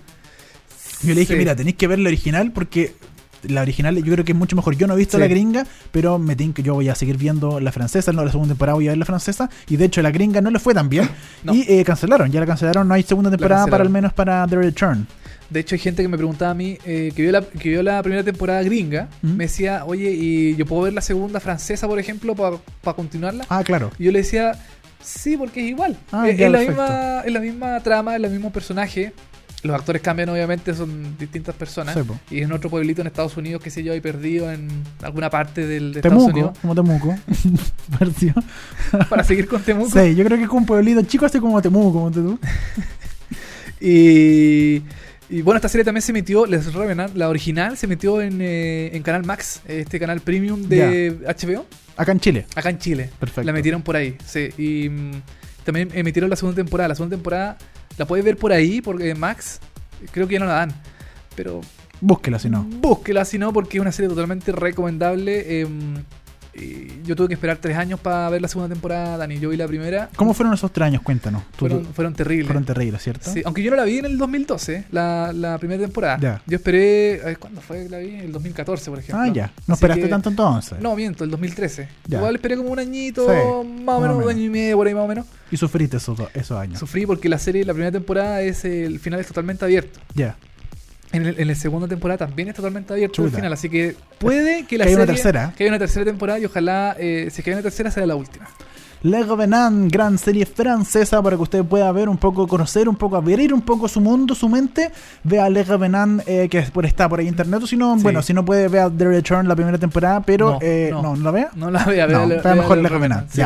B: Yo le dije,
A: Sí.
B: mira, tenéis que ver la original porque la original yo creo que es mucho mejor. Yo no he visto
A: Sí.
B: la gringa, pero me que yo voy a seguir viendo la francesa, no la segunda temporada voy a ver la francesa y de hecho la gringa no le fue tan bien
A: No.
B: y eh, cancelaron, ya la cancelaron, no hay segunda temporada para al menos para The Return.
A: De hecho, hay gente que me preguntaba a mí, eh, que, vio la, que vio la primera temporada gringa,
B: ¿Mm?
A: me decía, oye, ¿y yo puedo ver la segunda francesa, por ejemplo, para continuarla?
B: Ah, claro.
A: Y yo le decía, sí, porque es igual.
B: Ah,
A: es, es la misma, es la misma trama, es el mismo personaje. Los actores cambian, obviamente, son distintas personas.
B: Sí,
A: y en otro pueblito en Estados Unidos, qué sé yo, hay perdido en alguna parte del, de Estados
B: Temuco,
A: Unidos.
B: como Temuco. Pareció.
A: Para seguir con Temuco.
B: Sí, yo creo que es como un pueblito chico, así como Temuco, como tú.
A: Y, y bueno, esta serie también se emitió, Les Revenant, la original, se emitió en, eh, en Canal Max, este canal premium de HBO,
B: Acá en Chile.
A: acá en Chile.
B: Perfecto.
A: La metieron por ahí, sí. Y mm, también emitieron la segunda temporada. La segunda temporada la puedes ver por ahí, porque Max creo que ya no la dan. Pero
B: Búsquela si no.
A: búsquela si no, porque es una serie totalmente recomendable. em, y yo tuve que esperar tres años para ver la segunda temporada, Dani. Yo vi la primera.
B: ¿Cómo fueron esos tres años? Cuéntanos. Tú-
A: Fueron, fueron terribles.
B: fueron terribles, ¿cierto?
A: Sí, aunque yo no la vi en el 2012, la, la primera temporada.
B: Ya.
A: Yo esperé. a ver, ¿Cuándo fue que la vi? El 2014, por ejemplo.
B: Ah, ya. No
A: Así
B: esperaste
A: que-
B: tanto entonces.
A: No, miento, el 2013.
B: Ya.
A: Igual esperé como un añito,
B: Sí,
A: más o
B: o
A: menos, un
B: menos.
A: año y medio, por ahí más o menos.
B: Y sufriste esos, esos años.
A: Sufrí porque la serie, la primera temporada, es el final es totalmente abierto.
B: Ya.
A: En, el- en la segunda temporada también es totalmente abierto el final. Así que puede que la
B: Que haya
A: serie.
B: una tercera.
A: Que haya una tercera temporada y ojalá, eh, si es que hay una tercera, sea la última.
B: Le Revenant, gran serie francesa para que usted pueda ver un poco, conocer un poco, abrir un poco su mundo, su mente. Vea Le Revenant, eh, que por, está por ahí en internet. O si no,
A: Sí.
B: bueno, si no puede, vea The Return, la primera temporada. Pero,
A: No,
B: eh, no,
A: no.
B: no, la vea.
A: No la vea,
B: No,
A: vea,
B: vea mejor Le Revenant.
A: sí.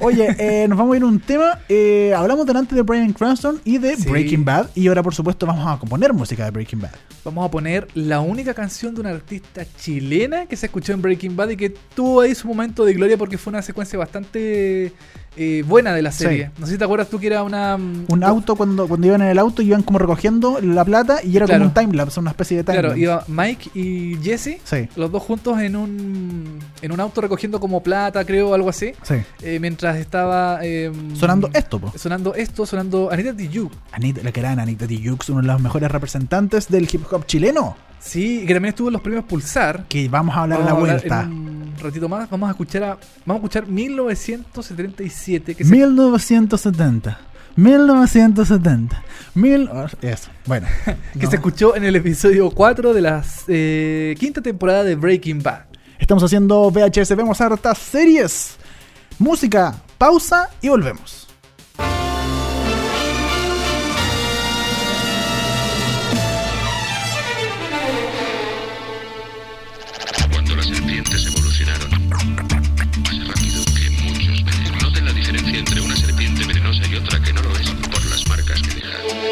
B: Oye, eh, nos vamos a ir a un tema. Eh, hablamos delante de Brian Cranston y de
A: Sí.
B: Breaking Bad. Y ahora, por supuesto, vamos a componer música de Breaking Bad.
A: Vamos a poner la única canción de una artista chilena que se escuchó en Breaking Bad y que tuvo ahí su momento de gloria porque fue una secuencia bastante eh, buena de la
B: Sí.
A: serie. No sé si te acuerdas tú que era una... mm,
B: Un auto, cuando, cuando iban en el auto, iban como recogiendo la plata y era
A: Claro.
B: como un timelapse, una especie de timelapse.
A: Claro, iba Mike y Jesse,
B: Sí,
A: los dos juntos en un, en un auto recogiendo como plata, creo, algo así.
B: sí.
A: eh, mientras estaba... eh,
B: Sonando esto, po.
A: Sonando esto, sonando Anita Tijoux.
B: Anita, la que era Anita Tijoux, uno de los mejores representantes del hip hop chileno.
A: Sí, que también estuvo en los premios Pulsar.
B: Que vamos a hablar a la
A: Vamos a hablar
B: vuelta.
A: Un ratito más. Vamos a escuchar a, vamos a escuchar 1977 que se
B: 1970. 1970. Mil... Eso. Bueno.
A: que
B: no.
A: se escuchó en el episodio 4 de la eh, quinta temporada de Breaking Bad.
B: Estamos haciendo VHS, vemos hartas series. Música, pausa y volvemos.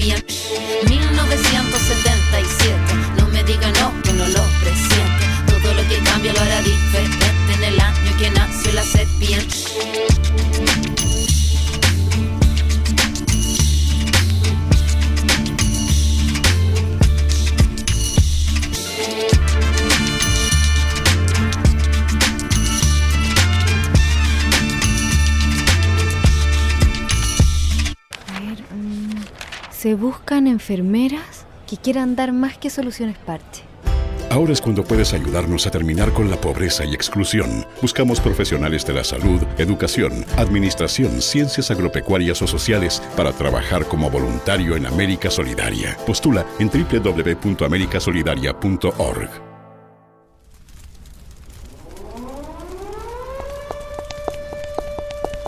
D: Nació la serpiente. 1977, no me diga no, que no lo presiento. Todo lo que cambia lo hará diferente en el año que nació la serpiente.
C: A se buscan enfermeras que quieran dar más que soluciones parche.
E: Ahora es cuando puedes ayudarnos a terminar con la pobreza y exclusión. Buscamos profesionales de la salud, educación, administración, ciencias agropecuarias o sociales para trabajar como voluntario en América Solidaria. Postula en www.americasolidaria.org.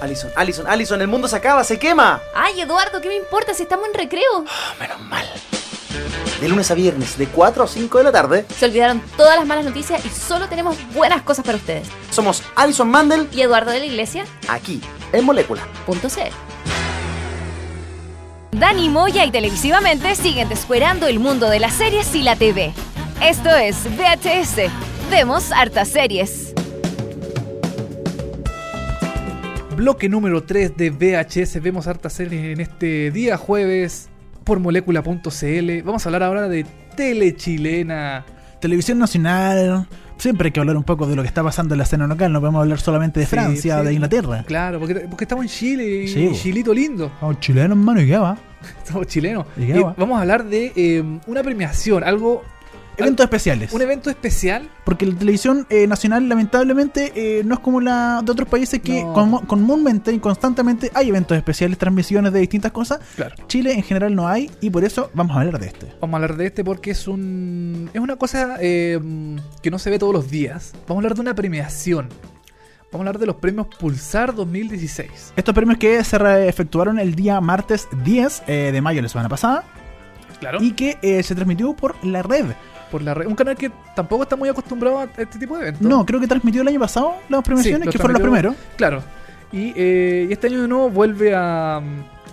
F: Alison, Alison, Alison, el mundo se acaba, se quema.
C: Ay, Eduardo, ¿qué me importa si estamos en recreo?
F: Menos mal. De lunes a viernes, de 4 a 5 de la tarde,
C: Se olvidaron todas las malas noticias y solo tenemos buenas cosas para ustedes.
F: somos Alison Mandel
C: Y Eduardo de la Iglesia,
F: aquí, en Molécula.
C: punto C. Dani Moya y televisivamente siguen descuerando el mundo de las series y la TV. Esto es VHS. Vemos hartas series.
A: Bloque número 3 de VHS. Vemos hartas series en este día jueves por molécula.cl. Vamos a hablar ahora de tele chilena.
B: Televisión nacional. Siempre hay que hablar un poco de lo que está pasando en la escena local. No podemos hablar solamente de
A: Sí,
B: Francia,
A: sí.
B: de Inglaterra.
A: Claro, porque, porque estamos en Chile
B: Sí.
A: Chilito lindo.
B: Vamos chilenos, hermano, ¿y qué va?
A: Estamos chilenos.
B: ¿Y qué
A: Y
B: va?
A: vamos a hablar de eh, una premiación, algo,
B: Eventos especiales.
A: un evento especial.
B: Porque la televisión eh, nacional, lamentablemente, eh, no es como la de otros países que
A: No.
B: com- comúnmente y constantemente hay eventos especiales, transmisiones de distintas cosas.
A: Claro.
B: Chile en general no hay y por eso vamos a hablar de este.
A: Vamos a hablar de este porque es un es una cosa eh, que no se ve todos los días. Vamos a hablar de una premiación. Vamos a hablar de los premios Pulsar 2016.
B: Estos premios que se efectuaron el día martes 10 eh, de mayo de la semana pasada
A: Claro.
B: y que eh, se transmitió por la red.
A: Por la red. Un canal que tampoco está muy acostumbrado a este tipo de eventos.
B: No, creo que transmitió el año pasado las premiaciones,
A: los
B: que fueron los primeros.
A: Claro. Y, eh, y este año de nuevo vuelve a,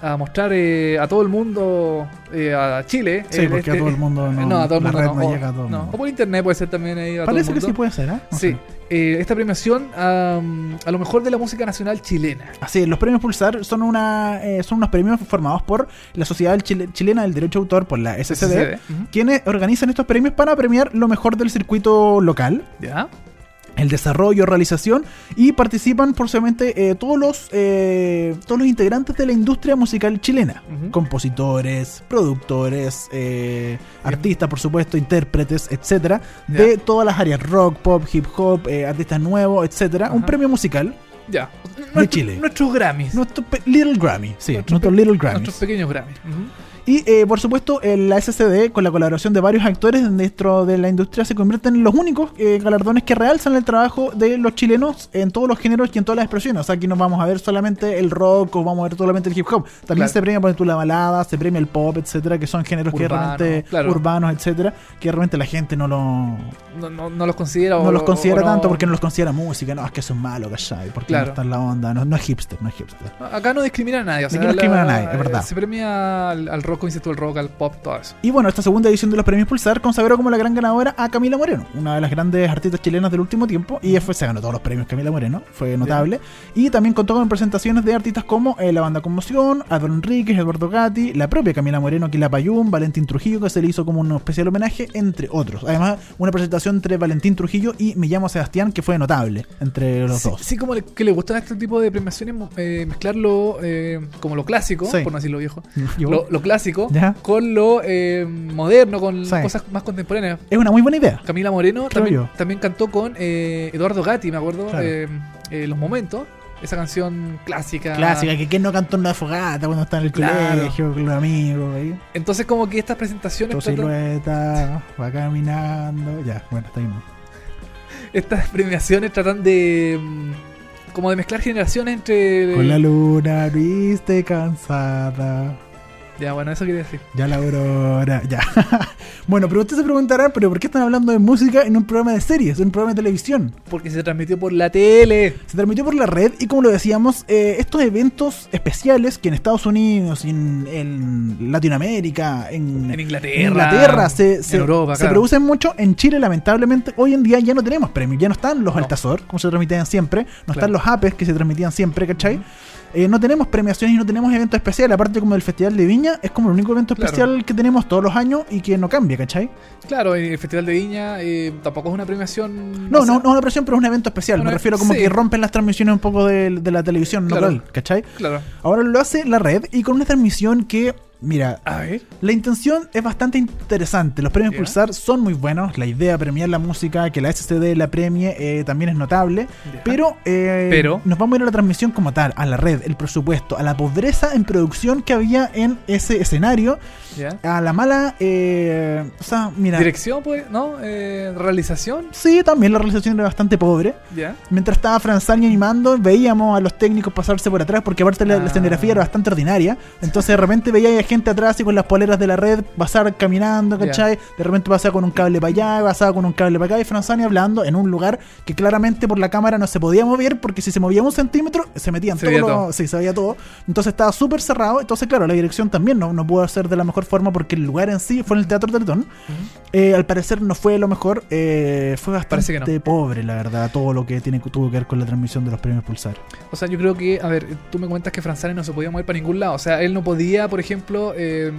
A: a mostrar eh, a todo el mundo, eh, a Chile.
B: Sí,
A: eh,
B: porque a todo el mundo no-
A: a todo el
B: la
A: mundo
B: red
A: no,
B: no
A: o-
B: llega a todo el
A: no,
B: mundo.
A: O por internet puede ser también ahí a
B: Parece
A: todo
B: que sí puede ser, ¿eh? No
A: Sí, eh, esta premiación am, a lo mejor de la música nacional chilena.
B: Así los premios Pulsar son una eh, son unos premios formados por la Sociedad Chile- Chilena del Derecho de Autor, por la SCD,
A: Ujú.
B: quienes organizan estos premios para premiar lo mejor del circuito local,
A: ¿Ya?
B: El desarrollo, realización y participan posiblemente eh, todos los eh, todos los integrantes de la industria musical chilena, compositores, productores, eh, artistas, por supuesto, intérpretes, etcétera, de todas las áreas rock, pop, hip hop, eh, artistas nuevos, etcétera, un premio musical.
A: Ya.
B: Chile.
A: Nuestros Grammys.
B: Nuestro Little Grammy, sí,
A: Nuestros
B: nuestro Little Grammy.
A: Nuestros pequeños Grammys.
B: Y eh, por supuesto, el- la SCD, con la colaboración de varios actores dentro de la industria, se convierten en los únicos eh, galardones que realzan el trabajo de los chilenos en todos los géneros y en todas las expresiones. O sea, aquí no vamos a ver solamente el rock o vamos a ver solamente el hip hop. También
A: Claro.
B: se premia por ejemplo la balada, se premia el pop, etcétera, que son géneros que realmente
A: claro.
B: urbanos, etcétera, que realmente la gente no, lo,
A: No, no, no los considera
B: no
A: o-
B: los considera
A: o
B: tanto porque no los considera música. No, es que eso es malo, ¿cachai? Porque
A: Claro.
B: no está en la onda, no, no es hipster, no es hipster.
A: Acá no discrimina a nadie. O sea,
B: no discrimina a nadie, es verdad.
A: Se premia al, al rock, como dices tú, al rock, al pop, todo eso.
B: Y bueno, esta segunda edición de los premios Pulsar consagró como la gran ganadora a Camila Moreno, una de las grandes artistas chilenas del último tiempo. Y fue, se ganó todos los premios Camila Moreno, fue notable. Y también contó con presentaciones de artistas como eh, la banda Conmoción, Adolfo Enríquez, Eduardo Gatti, la propia Camila Moreno, Quila Payún, Valentín Trujillo, que se le hizo como un especial homenaje, entre otros. Además, una presentación entre Valentín Trujillo y Me llamo Sebastián, que fue notable entre los
A: sí,
B: dos.
A: sí, como le, que le gustan este tipo de premiaciones eh, mezclarlo eh, como lo clásico,
B: Sí.
A: por no decirlo viejo, lo, lo clásico
B: Ya.
A: con lo eh, moderno, con
B: Sí.
A: cosas más contemporáneas.
B: Es una muy buena idea.
A: Camila Moreno también, cantó con eh, Eduardo Gatti, me acuerdo,
B: Claro.
A: eh, Los Momentos, esa canción clásica.
B: Clásica, que quien no cantó en la fogata cuando está en el
A: Claro.
B: colegio con los amigos. ahí.
A: Entonces como que estas presentaciones,
B: Tu
A: tratan-
B: silueta va caminando. Ya, bueno, está bien.
A: estas premiaciones tratan de mm, como de mezclar generaciones entre...
B: Con la luna viste cansada.
A: Ya, bueno, eso quería decir.
B: Ya la aurora, ya. bueno, pero ustedes se preguntarán, ¿pero por qué están hablando de música en un programa de series, en un programa de televisión?
A: Porque se transmitió por la tele.
B: Se transmitió por la red y como lo decíamos, eh, estos eventos especiales que en Estados Unidos, en, en Latinoamérica, en,
A: En Inglaterra.
B: en Inglaterra se,
A: Europa,
B: se
A: claro.
B: producen mucho. En Chile, lamentablemente, hoy en día ya no tenemos premios. Ya no están los
A: No.
B: Altazor, como se transmitían siempre. No
A: Claro.
B: están los APES, que se transmitían siempre, ¿cachai? Eh, no tenemos premiaciones y no tenemos eventos especiales. Aparte, como el Festival de Viña, es como el único evento
A: Claro.
B: especial que tenemos todos los años y que no cambia, ¿cachai?
A: Claro, el Festival de Viña eh, tampoco es una premiación.
B: No, no, no una presión, pero es un evento especial. Me
A: Una-
B: refiero como
A: sí.
B: que rompen las transmisiones un poco de, de la televisión
A: Claro.
B: local, ¿cachai?
A: Claro.
B: Ahora lo hace la red y con una transmisión que, mira,
A: A ver.
B: la intención es bastante interesante. Los premios
A: Ya.
B: Pulsar son muy buenos. La idea de premiar la música, que la SCD la premie, eh, también es notable. Pero, eh,
A: Pero-
B: nos vamos a ir a la transmisión como tal, a la red, el presupuesto, a la pobreza en producción que había en ese escenario,
A: Ya.
B: a la mala. eh, o sea, mira.
A: Dirección, pues, ¿no? Eh, realización.
B: Sí, también la realización era bastante pobre. Mientras estaba Franzani animando, veíamos a los técnicos pasarse por atrás porque aparte la, la
A: Ah.
B: escenografía era bastante ordinaria. Entonces de repente veía a gente atrás y con las poleras de la red, pasar caminando. ¿cachai? De repente pasaba con un cable para allá, pasaba con un cable para acá y Franzani hablando en un lugar que claramente por la cámara no se podía mover porque si se movía un centímetro se metían
A: Se
B: todos
A: veía
B: los-
A: todo.
B: Sí, se veía todo. Entonces estaba súper cerrado. Entonces, claro, la dirección también no, no pudo hacer de la mejor forma porque el lugar en sí fue en el Teatro Teletón. Eh, al parecer no fue lo mejor. eh, fue bastante pobre, la verdad, todo lo que tiene, tuvo que ver con la transmisión de los premios Pulsar.
A: O sea, yo creo que, a ver, tú me cuentas que Franzani no se podía mover para ningún lado. O sea, él no podía, por ejemplo, eh,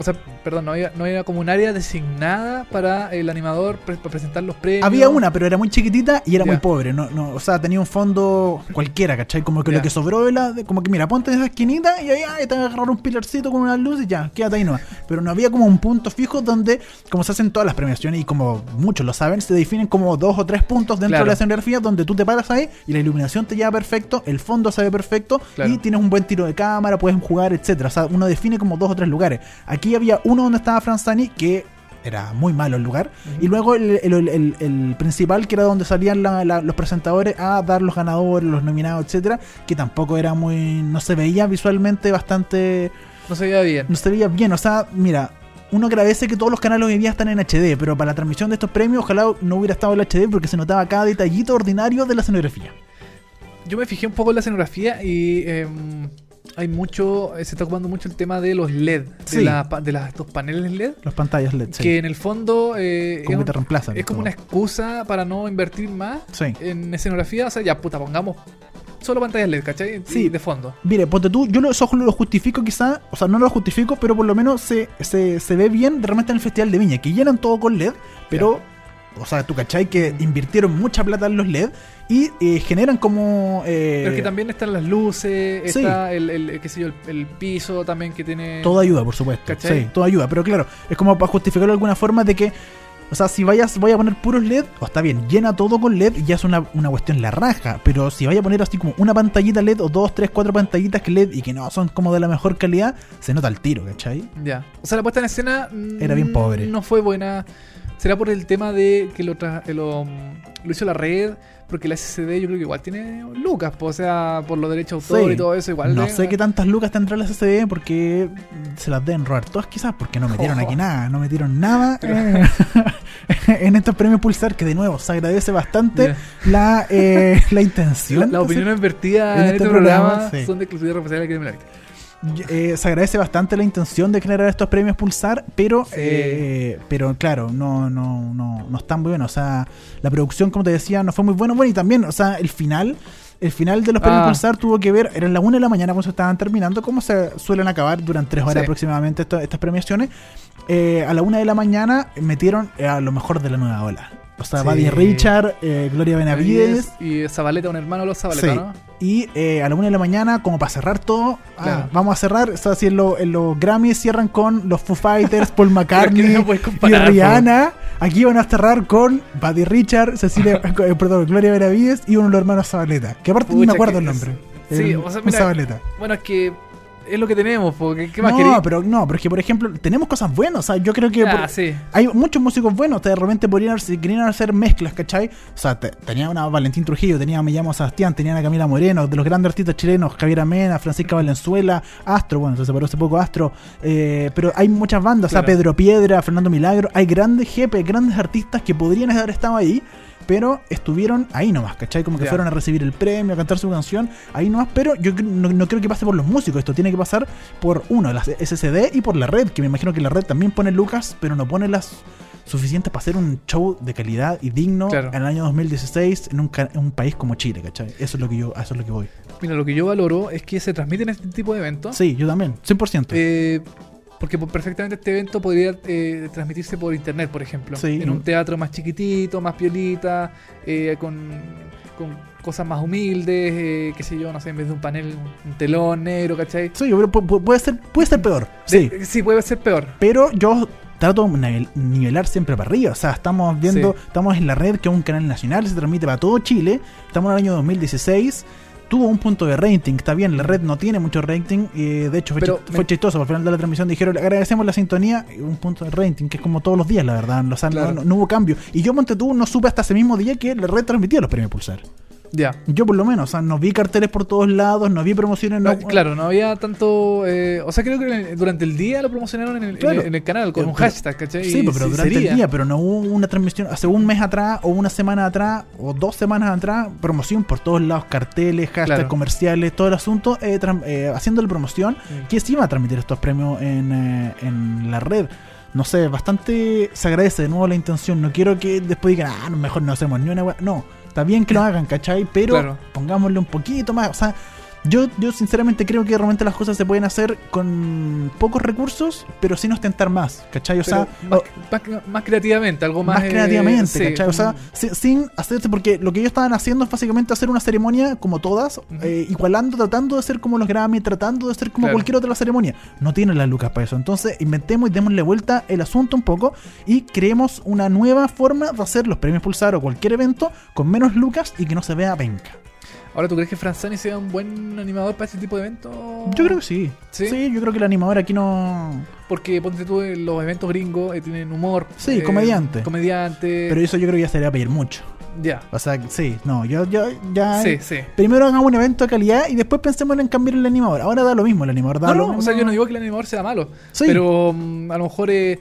A: o sea, perdón, no había, no había como un área designada para el animador pre- para presentar los premios.
B: Había una, pero era muy chiquitita y era muy pobre. No, no, o sea, tenía un fondo cualquiera, ¿cachai? Como que lo que sobró de la. de- como que mira, ponte en esa esquinita y ahí ay, te agarrar un pilarcito con una luz y ya, quédate ahí nomás. Pero no había como un punto fijo donde, como se hacen todas las premiaciones y como muchos lo saben, se definen como dos o tres puntos dentro
A: Claro.
B: de la escenografía donde tú te paras ahí y la iluminación te lleva perfecto, el fondo se ve perfecto
A: Claro.
B: y tienes un buen tiro de cámara, puedes jugar, etcétera. O sea, uno define como dos o tres lugares. Aquí había uno donde estaba Franzani que era muy malo el lugar. Y luego el, el- el- el principal, que era donde salían la- la- los presentadores a dar los ganadores, los nominados, etcétera, que tampoco era muy. no se veía visualmente bastante.
A: No se veía bien.
B: no se veía bien. O sea, mira. Uno agradece que todos los canales hoy en día están en HD, pero para la transmisión de estos premios ojalá no hubiera estado el HD porque se notaba cada detallito ordinario de la escenografía.
A: Yo me fijé un poco en la escenografía y em, hay mucho, eh, se está ocupando mucho el tema de los LED, de,
B: Sí.
A: la pa- de las, estos paneles LED,
B: Las pantallas LED, sí.
A: que en el fondo eh,
B: como
A: es,
B: que te reemplazan.
A: es como
B: todo.
A: una excusa para no invertir más
B: Sí.
A: en escenografía. O sea, ya puta, pongamos solo pantallas LED, ¿cachai?
B: Sí.
A: De fondo.
B: Mire, ponte tú, yo eso lo justifico quizá, o sea, no lo justifico, pero por lo menos se, se, se ve bien de repente en el Festival de Viña, que llenan todo con LED, pero, o sea, tú cachai que invirtieron mucha plata en los LED y eh, generan como... eh,
A: Pero es que también están las luces, está el, el, el- qué sé yo, el, el piso también que tiene...
B: Todo ayuda, por supuesto.
A: ¿Cachai?
B: Sí, todo ayuda, pero claro, es como para justificarlo de alguna forma de que... O sea, si vayas, voy a poner puros LED, o está bien, llena todo con LED y ya es una, una cuestión la raja. Pero si vaya a poner así como una pantallita LED o dos, tres, cuatro pantallitas que LED y que no son como de la mejor calidad, se nota el tiro, ¿cachai?
A: Ya. O sea, la puesta en escena... mm,
B: Era bien pobre.
A: No fue buena. ¿Será por el tema de que lo, eh, lo, mm, lo hizo la red? Porque la SCD yo creo que igual tiene lucas, po, o sea, por los derechos de autor y todo eso, igual.
B: No
A: de-
B: sé qué tantas lucas tendrá la SSD porque se las deben robar todas quizás porque no metieron aquí nada, no metieron nada eh, en estos premios Pulsar que de nuevo se agradece bastante la, eh, la intención.
A: La- Las opiniones vertidas
B: en
A: en,
B: este
A: este programa,
B: programa, sí.
A: son de exclusividad responsabilidad de Criminality.
B: Eh, se agradece bastante la intención de generar estos premios Pulsar, pero
A: Sí.
B: eh, pero claro, no, no, no, no están muy buenos. O sea, la producción, como te decía, no fue muy buena. Bueno, y también, o sea, el final. El final de los premios
A: Ah.
B: Pulsar tuvo que ver, eran las 1 de la mañana cuando se estaban terminando, como se suelen acabar durante 3 horas
A: Sí.
B: aproximadamente esto- estas premiaciones. Eh, a la 1 de la mañana metieron eh, a lo mejor de la nueva ola. O sea,
A: Sí.
B: Buddy Richard, eh, Gloria Benavides,
A: Y Zabaleta, un hermano de los Zabaleta,
B: Sí.
A: ¿no?
B: y eh, a la una de la mañana, como para cerrar todo, ah, vamos a cerrar. O sea, si en, lo- en los Grammys cierran con los Foo Fighters, Paul McCartney
A: no
B: y Rihanna, aquí van a cerrar con Buddy Richard, Cecilia, eh, perdón, Gloria Benavides y uno de los hermanos Zabaleta. Que aparte ni me acuerdo el nombre.
A: Sí,
B: El-
A: o sea, mira,
B: Zabaleta.
A: Bueno, es que es lo que tenemos, porque ¿qué más
B: no,
A: queréis?
B: pero no, pero es que por ejemplo, tenemos cosas buenas. O sea, yo creo que
A: Ah,
B: por-
A: sí.
B: hay muchos músicos buenos. De repente podrían, si querían hacer mezclas, ¿cachai? O sea, te- tenía una Valentín Trujillo, tenía Me llamo Sebastián, tenía a Camila Moreno, de los grandes artistas chilenos, Javier Amena, Francisca Valenzuela, Astro, bueno, se separó hace poco Astro. eh, pero hay muchas bandas, o sea, Pedro Piedra, Fernando Milagro. Hay grandes jefes, grandes artistas que podrían haber estado ahí. Pero estuvieron ahí nomás, ¿cachai? Como que fueron a recibir el premio, a cantar su canción, ahí nomás. Pero yo no, no creo que pase por los músicos, esto tiene que pasar por uno, las SSD y por la red, que me imagino que la red también pone lucas, pero no pone las suficientes para hacer un show de calidad y digno
A: Claro.
B: en el año 2016 en un, en un país como Chile, ¿cachai? Eso es lo que yo, eso es lo que voy.
A: Mira, lo que yo valoro es que se transmiten este tipo de eventos.
B: Sí, yo también, 100%.
A: Eh, porque po- perfectamente este evento podría eh, transmitirse por internet, por ejemplo.
B: Sí.
A: En un teatro más chiquitito, más piolita, eh, con, con cosas más humildes, eh, qué sé yo, no sé, en vez de un panel, un telón negro, ¿cachai?
B: sí, pero pu- pu- puede ser, puede ser peor. Sí.
A: De- sí, puede ser peor.
B: Pero yo trato de nivel- nivelar siempre para arriba. O sea, estamos viendo,
A: Sí.
B: estamos en la red, que es un canal nacional, se transmite para todo Chile. Estamos en el año 2016. Tuvo un punto de rating, está bien, la red no tiene mucho rating. Y de hecho, fue,
A: Pero
B: chist-
A: me-
B: fue chistoso. Al final de la transmisión dijeron, "Le agradecemos la sintonía, y un punto de rating, que es como todos los días, la verdad. O sea, no-
A: Claro.
B: no, no hubo cambio. Y yo, Monte tú, no supe hasta ese mismo día que la red transmitía los premios Pulsar.
A: Ya.
B: Yo por lo menos, o sea, no vi carteles por todos lados, no vi promociones. No,
A: No, claro, no había tanto. eh, o sea, creo que durante el día lo promocionaron en el, en el-
B: Claro.
A: en el canal con
B: Eh,
A: un hashtag, ¿cachai?
B: Sí, pues, pero
A: sí,
B: durante
A: sería.
B: el día, pero no hubo una transmisión hace un mes atrás o una semana atrás o dos semanas atrás, promoción por todos lados, carteles, hashtags
A: Claro.
B: comerciales, todo el asunto, eh, eh, haciéndole promoción,
A: Mm.
B: que sí iba a transmitir estos premios en, eh, en la red. No sé, bastante se agradece de nuevo la intención. No quiero que después digan, ah, mejor no hacemos ni una wea". No, está bien que lo hagan, ¿cachai? Pero
A: Claro.
B: pongámosle un poquito más. O sea, yo, yo sinceramente creo que realmente las cosas se pueden hacer con pocos recursos, pero sin ostentar más, ¿cachai? O
A: Pero
B: sea,
A: más, más- más creativamente, algo más.
B: más,
A: eh,
B: creativamente,
A: sí,
B: ¿cachai? O sea, si- sin hacerse, porque lo que ellos estaban haciendo es básicamente hacer una ceremonia como todas, eh, igualando, tratando de ser como los Grammy, tratando de ser como
A: Claro.
B: cualquier otra ceremonia. No tienen las lucas para eso. Entonces, inventemos y démosle vuelta el asunto un poco y creemos una nueva forma de hacer los premios Pulsar o cualquier evento con menos lucas y que no se vea penca.
A: Ahora, ¿tú crees que Franzani sea un buen animador para este tipo de eventos?
B: Yo creo que sí.
A: ¿Sí?
B: ¿Sí? yo creo que el animador aquí no.
A: Porque ponte tú, en los eventos gringos eh, tienen humor.
B: Sí,
A: eh,
B: comediante.
A: Comediante.
B: Pero eso yo creo que ya sería pedir mucho.
A: Ya.
B: O sea, sí, no, yo, yo ya.
A: Sí, sí.
B: Primero hagamos un evento de calidad y después pensemos en cambiar el animador. Ahora da lo mismo, el animador da
A: No,
B: lo
A: no,
B: mismo.
A: o sea, yo no digo que el animador sea malo.
B: Sí.
A: Pero mm, a lo mejor, eh, eh,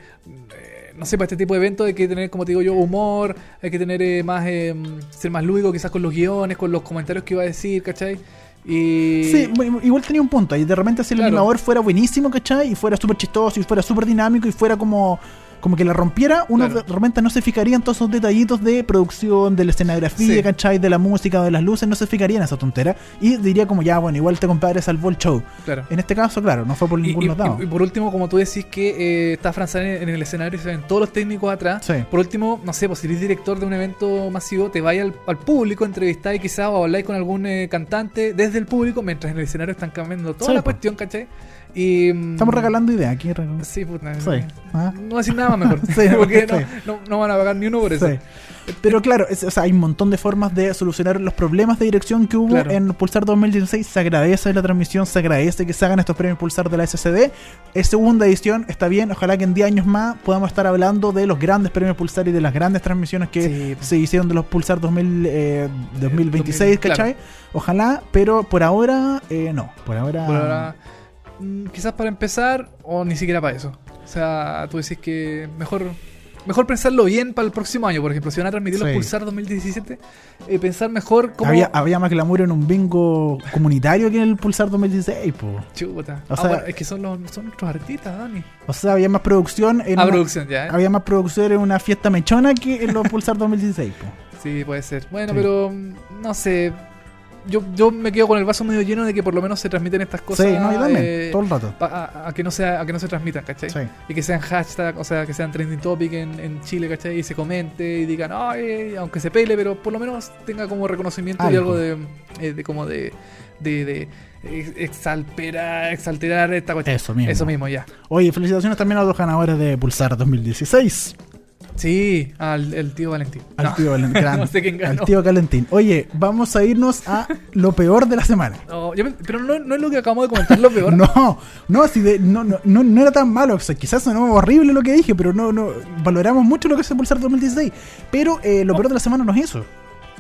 A: no sé, para este tipo de eventos hay que tener, como te digo yo, humor, hay que tener eh, más, eh, ser más lúdico quizás con los guiones, con los comentarios que iba a decir, ¿cachai? Y...
B: Sí, igual tenía un punto. Y de repente, si el
A: Claro.
B: animador fuera buenísimo, ¿cachai? Y fuera súper chistoso y fuera súper dinámico y fuera como. Como que la rompiera, uno
A: Claro.
B: de repente no se fijaría en todos esos detallitos de producción, de la escenografía,
A: Sí.
B: ¿cachai? De la música, de las luces, no se fijaría en esa tontera. Y diría como, ya, bueno, igual te compadre salvó el show.
A: Claro.
B: En este caso, claro, no fue por ningún
A: y-
B: lado.
A: y- y por último, como tú decís que eh, está Franzani en el escenario y se ven todos los técnicos atrás.
B: Sí.
A: Por último, no sé, pues si eres director de un evento masivo, te vayas al, al público, entrevistáis quizás o habláis con algún eh, cantante desde el público mientras en el escenario están cambiando toda
B: Sí,
A: la
B: po.
A: cuestión, ¿cachai? Y, mm,
B: Estamos regalando ideas aquí.
A: Sí, puta.
B: Sí. ¿ah?
A: No decir nada más mejor.
B: Sí,
A: porque no,
B: sí.
A: no, no van a pagar ni uno por eso.
B: Pero claro, es- o sea, hay un montón de formas de solucionar los problemas de dirección que hubo
A: Claro.
B: en Pulsar 2016. Se agradece la transmisión, se agradece que se hagan estos premios Pulsar de la SCD. Es segunda edición, está bien. Ojalá que en 10 años más podamos estar hablando de los grandes premios Pulsar y de las grandes transmisiones que
A: pues.
B: se hicieron de los Pulsar 2000, eh, 2026,
A: 2000, claro.
B: ¿cachai? Ojalá, pero por ahora, eh, no. Por ahora.
A: Por ahora, quizás para empezar, o ni siquiera para eso. O sea, tú decís que mejor mejor pensarlo bien para el próximo año. Por ejemplo, si van a transmitir los
B: Sí.
A: Pulsar 2017, eh, pensar mejor cómo.
B: Había, había más glamour en un bingo comunitario que en el Pulsar 2016, po.
A: Chuta.
B: O
A: Ah,
B: sea-
A: bueno, es que son, los, son nuestros artistas, Dani.
B: O sea, había más producción en
A: Ah,
B: una-
A: producción, ya. ¿eh?
B: había más producción en una fiesta mechona que en los Pulsar 2016. po.
A: Sí, puede ser. Bueno,
B: Sí.
A: pero mm, no sé. Yo, yo me quedo con el vaso medio lleno de que por lo menos se transmiten estas cosas.
B: sí, no, yo también,
A: eh,
B: todo el rato.
A: a, a que no sea, a que no se transmitan, ¿cachai?
B: Sí.
A: Y que sean hashtag, o sea, que sean trending topic en, en Chile, ¿cachai? Y se comente y digan, ay, aunque se pele, pero por lo menos tenga como reconocimiento y
B: Algo.
A: de, eh, de como de, de, de ex- exalperar, exalterar esta cuestión.
B: Eso mismo.
A: Eso mismo, ya.
B: Oye, felicitaciones también a los ganadores de Pulsar 2016.
A: Sí, al el tío Valentín.
B: Al
A: No.
B: tío Valentín.
A: No sé quién ganó.
B: Al tío Valentín. Oye, vamos a irnos a lo peor de la semana.
A: No, yo me- pero no, no es lo que acabamos de comentar, lo peor.
B: No, no, así de, no, no, no, no era tan malo. O sea, quizás sonó horrible lo que dije, pero no, no, valoramos mucho lo que es el Pulsar 2016. Pero eh, lo peor de la semana no es eso.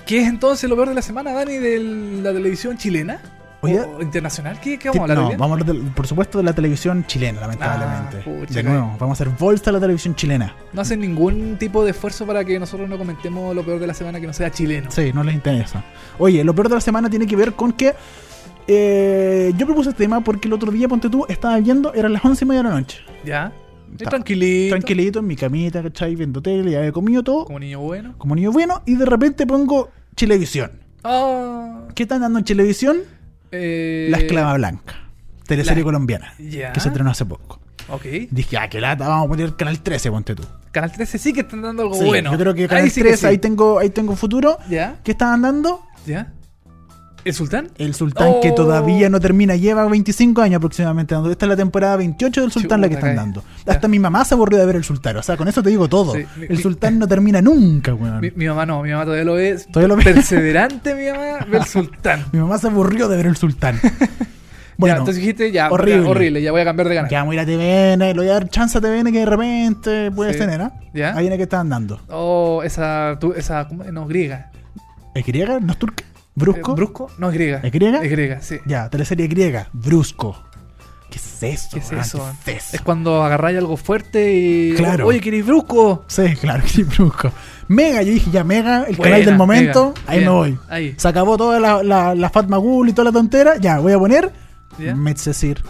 A: ¿Qué es entonces lo peor de la semana, Dani, de la televisión chilena?
B: Oye,
A: ¿O internacional? ¿Qué, vamos a hablar
B: no,
A: día?
B: vamos a hablar, de- por supuesto, de la televisión chilena, lamentablemente.
A: Ah,
B: de nuevo, vamos a hacer bolsa a la televisión chilena.
A: No hacen ningún tipo de esfuerzo para que nosotros no comentemos lo peor de la semana que no sea chileno.
B: Sí, no les interesa. Oye, lo peor de la semana tiene que ver con que eh, yo propuse este tema porque el otro día, ponte tú, estaba viendo, eran las once y media de la noche.
A: ¿Ya? Tranquilito.
B: Tranquilito en mi camita, ¿cachai? Viendo tele, ya había comido todo,
A: Como niño bueno.
B: como niño bueno, y de repente pongo Chilevisión.
A: Ah,
B: ¿Qué están dando en Chilevisión?
A: Eh,
B: La Esclava Blanca, teleserie
A: la-
B: colombiana,
A: Ya.
B: que se estrenó hace poco.
A: Ok.
B: Dije, ah, qué lata, vamos a poner Canal 13, ponte tú.
A: Canal 13 sí que están dando algo
B: Sí,
A: bueno.
B: Yo creo que
A: Ahí
B: Canal
A: sí que
B: 13,
A: sí.
B: ahí tengo, ahí tengo futuro.
A: ¿Ya?
B: ¿Qué estaban dando?
A: ¿Ya? ¿El sultán?
B: El Sultán
A: Oh.
B: que todavía no termina, lleva 25 años aproximadamente dando. Esta es la temporada 28 del Sultán la que están dando.
A: Ya.
B: Hasta mi mamá se aburrió de ver el Sultán. O sea, con eso te digo todo.
A: Sí, mi-
B: el
A: mi-
B: Sultán no termina nunca, weón.
A: Mi,
B: Mi,
A: mi mamá no, mi mamá todavía lo ve.
B: Todavía lo ve.
A: Perseverante, mi mamá, ve el sultán.
B: mamá se aburrió de ver el Sultán.
A: ya,
B: bueno,
A: entonces dijiste, ya,
B: horrible.
A: horrible. horrible, ya voy a cambiar de canal.
B: ya voy a ir a TVN, le voy a dar chance a TVN que de repente puedes
A: Sí.
B: tener, ¿ah?
A: Ya.
B: Ahí viene que estaban dando.
A: Oh, esa, tu- esa, no, griega.
B: ¿Es griega? ¿No es turca? ¿Brusco?
A: Eh, ¿Brusco? No, es griega.
B: ¿Es griega?
A: Es griega, sí.
B: Ya, teleserie griega, Brusco. ¿Qué es eso?
A: ¿Qué es eso?
B: ¿Qué es eso?
A: Es cuando agarráis algo fuerte y.
B: Claro.
A: Oye, ¿queréis brusco?
B: Sí, claro, que sí, Brusco. Mega, yo dije ya, Mega, el
A: Buena,
B: canal del momento,
A: Mega.
B: ahí
A: Bien,
B: me voy.
A: ahí.
B: Se acabó toda la, la, la Fat Magul y toda la tontera, ya, voy a poner
A: ¿Ya?
B: Medcezir.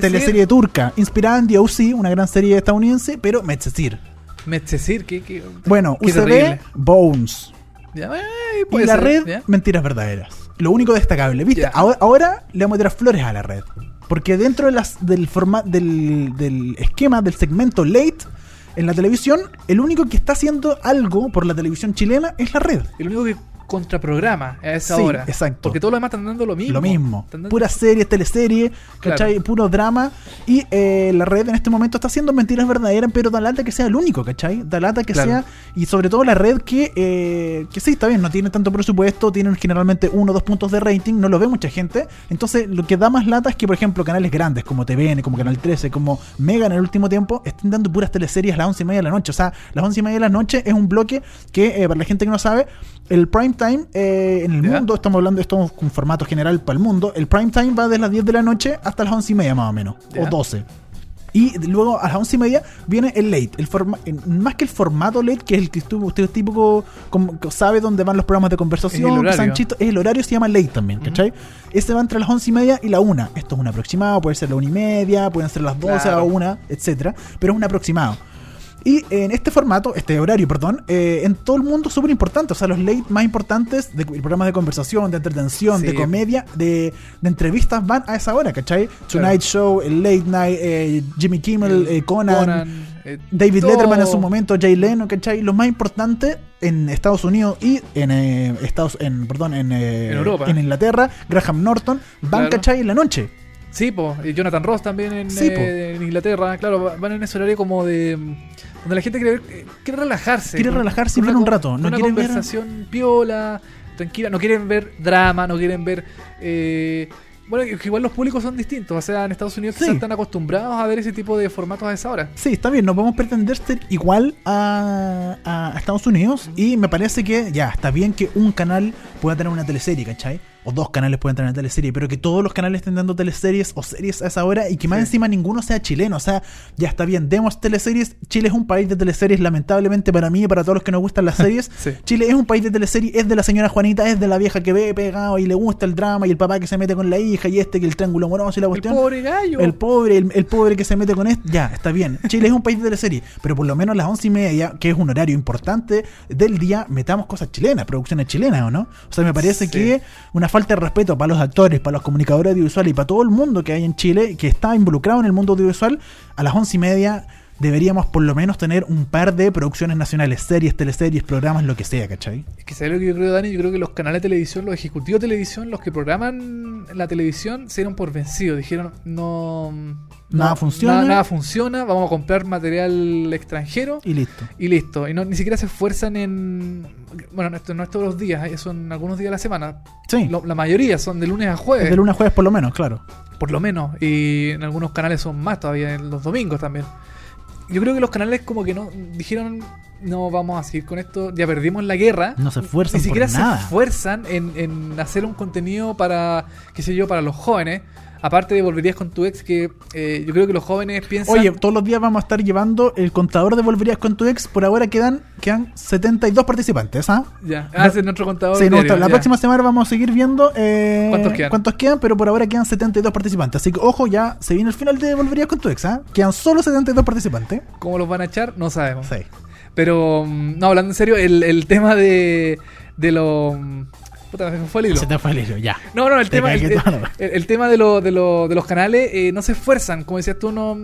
B: Teleserie turca, inspirada en The O.C., una gran serie estadounidense, pero Medcezir.
A: Medcezir, ¿qué? qué-
B: Bueno,
A: qué
B: UCB,
A: terrible.
B: Bones.
A: Ya, eh,
B: Y la
A: ser,
B: red,
A: ¿ya?
B: mentiras verdaderas. Lo único destacable. ¿Viste?
A: Ya.
B: Ahora, ahora le vamos a tirar flores a la red. Porque dentro de las, del, forma, del, del esquema del segmento late en la televisión, el único que está haciendo algo por la televisión chilena es la red.
A: El único que contraprograma a esa
B: Sí,
A: hora.
B: exacto.
A: Porque todos los demás están dando lo mismo.
B: Lo mismo.
A: Dando-
B: Puras series, teleseries, ¿cachai? Puro drama. Y eh, la red en este momento está haciendo mentiras verdaderas, pero da lata que sea el único, ¿cachai? Da lata que
A: Claro.
B: sea. Y sobre todo la red que, eh, que sí, está bien, no tiene tanto presupuesto, tienen generalmente uno o dos puntos de rating, no lo ve mucha gente. Entonces, lo que da más lata es que, por ejemplo, canales grandes como TVN, como Canal 13, como Mega en el último tiempo, estén dando puras teleseries a las once y media de la noche. O sea, las once y media de la noche es un bloque que, eh, para la gente que no sabe, el prime time eh, en el
A: Ya.
B: mundo, estamos hablando, estamos con formato general para el mundo, el prime time va desde las 10 de la noche hasta las 11 y media más o menos,
A: Ya.
B: o 12. Y luego a las 11 y media viene el late. El forma, más que el formato late, que es el que usted típico como, sabe dónde van los programas de conversación,
A: Es el
B: es el horario, se llama late también, ¿cachai? Ese va entre las 11 y media y la 1. Esto es un aproximado, puede ser la 1 y media, pueden ser las 12
A: Claro.
B: o 1, etcétera, pero es un aproximado. Y en este formato, este horario, perdón, eh, en todo el mundo súper importante. O sea, los late más importantes de programas de conversación, de entretención,
A: Sí.
B: de comedia, de, de entrevistas van a esa hora, ¿cachai? Tonight Show, el Late Night, eh, Jimmy Kimmel, eh, Conan,
A: eh,
B: David
A: todo.
B: Letterman en su momento, Jay Leno, ¿cachai? Lo más importante en Estados Unidos y en eh, Estados, en, perdón, en, eh,
A: En Europa.
B: en Inglaterra, Graham Norton, van,
A: Claro.
B: ¿cachai? En la noche.
A: Sí, po. Y Jonathan Ross también en,
B: Sí,
A: eh, en Inglaterra. Claro, va- van en ese horario como de. Donde la gente quiere, ver- eh, quiere relajarse.
B: Quiere relajarse y ver un rato, no
A: una
B: quieren ver-
A: conversación piola, tranquila. No quieren ver drama, no quieren ver. eh, bueno, que igual los públicos son distintos. O sea, en Estados Unidos
B: Sí.
A: están acostumbrados a ver ese tipo de formatos a esa hora.
B: Sí, está bien, no podemos pretender ser igual a, a Estados Unidos y me parece que ya, está bien que un canal pueda tener una teleserie, ¿cachai? O dos canales pueden tener teleserie, pero que todos los canales estén dando teleseries o series a esa hora y que más
A: Sí.
B: encima ninguno sea chileno. O sea, ya está bien, demos teleseries. Chile es un país de teleseries, lamentablemente para mí y para todos los que nos gustan las series.
A: Sí.
B: Chile es un país de teleseries, es de la señora Juanita, es de la vieja que ve pegado y le gusta el drama y el papá que se mete con la hija y este que el triángulo amoroso y la
A: El
B: cuestión.
A: pobre gallo.
B: El pobre, el, el pobre que se mete con esto, ya, está bien. Chile es un país de teleserie, pero por lo menos a las once y media, que es un horario importante del día, metamos cosas chilenas, producciones chilenas, ¿o no? O sea, me parece
A: Sí.
B: que una falta de respeto para los actores, para los comunicadores audiovisuales y para todo el mundo que hay en Chile, que está involucrado en el mundo audiovisual, a las once y media deberíamos por lo menos tener un par de producciones nacionales, series, teleseries, programas, lo que sea, ¿cachai?
A: Es que ¿sabes lo que yo creo, Dani? Yo creo que los canales de televisión, los ejecutivos de televisión, los que programan la televisión, se dieron por vencidos. Dijeron, no.
B: Nada
A: no-
B: funciona.
A: Nada, nada funciona, vamos a comprar material extranjero
B: Y listo.
A: y listo. Y no, ni siquiera se esfuerzan en. Bueno, esto no es todos los días, eh, son algunos días a la semana.
B: Sí.
A: Lo- la mayoría son de lunes a jueves,
B: de lunes a jueves por lo menos, claro.
A: por lo menos. Y en algunos canales son más todavía, en los domingos también. Yo creo que los canales, como que no. Dijeron, no vamos a seguir con esto, ya perdimos la guerra.
B: No se esfuerzan
A: Ni siquiera
B: por
A: se
B: nada.
A: esfuerzan en, en hacer un contenido para, qué sé yo, para los jóvenes. Aparte de Volverías con tu ex, que eh, yo creo que los jóvenes piensan...
B: Oye, todos los días vamos a estar llevando el contador de Volverías con tu ex. Por ahora quedan, quedan 72 participantes, ¿ah?
A: ya, ah, es nuestro contador.
B: Sí,
A: diario,
B: la
A: ya.
B: próxima semana vamos a seguir viendo eh,
A: ¿Cuántos quedan?
B: pero por ahora quedan 72 participantes. Así que, ojo, ya se viene el final de Volverías con tu ex, ¿ah? Quedan solo 72 participantes.
A: ¿Cómo los van a echar? No sabemos.
B: Sí.
A: Pero, mm, no, hablando en serio, el, el tema de, de lo... me fue el hilo.
B: Se te fue el hilo, ya.
A: No, no, el
B: Te
A: tema, el, tema de, lo- de, lo- de los canales eh, no se esfuerzan. Como decías tú, no,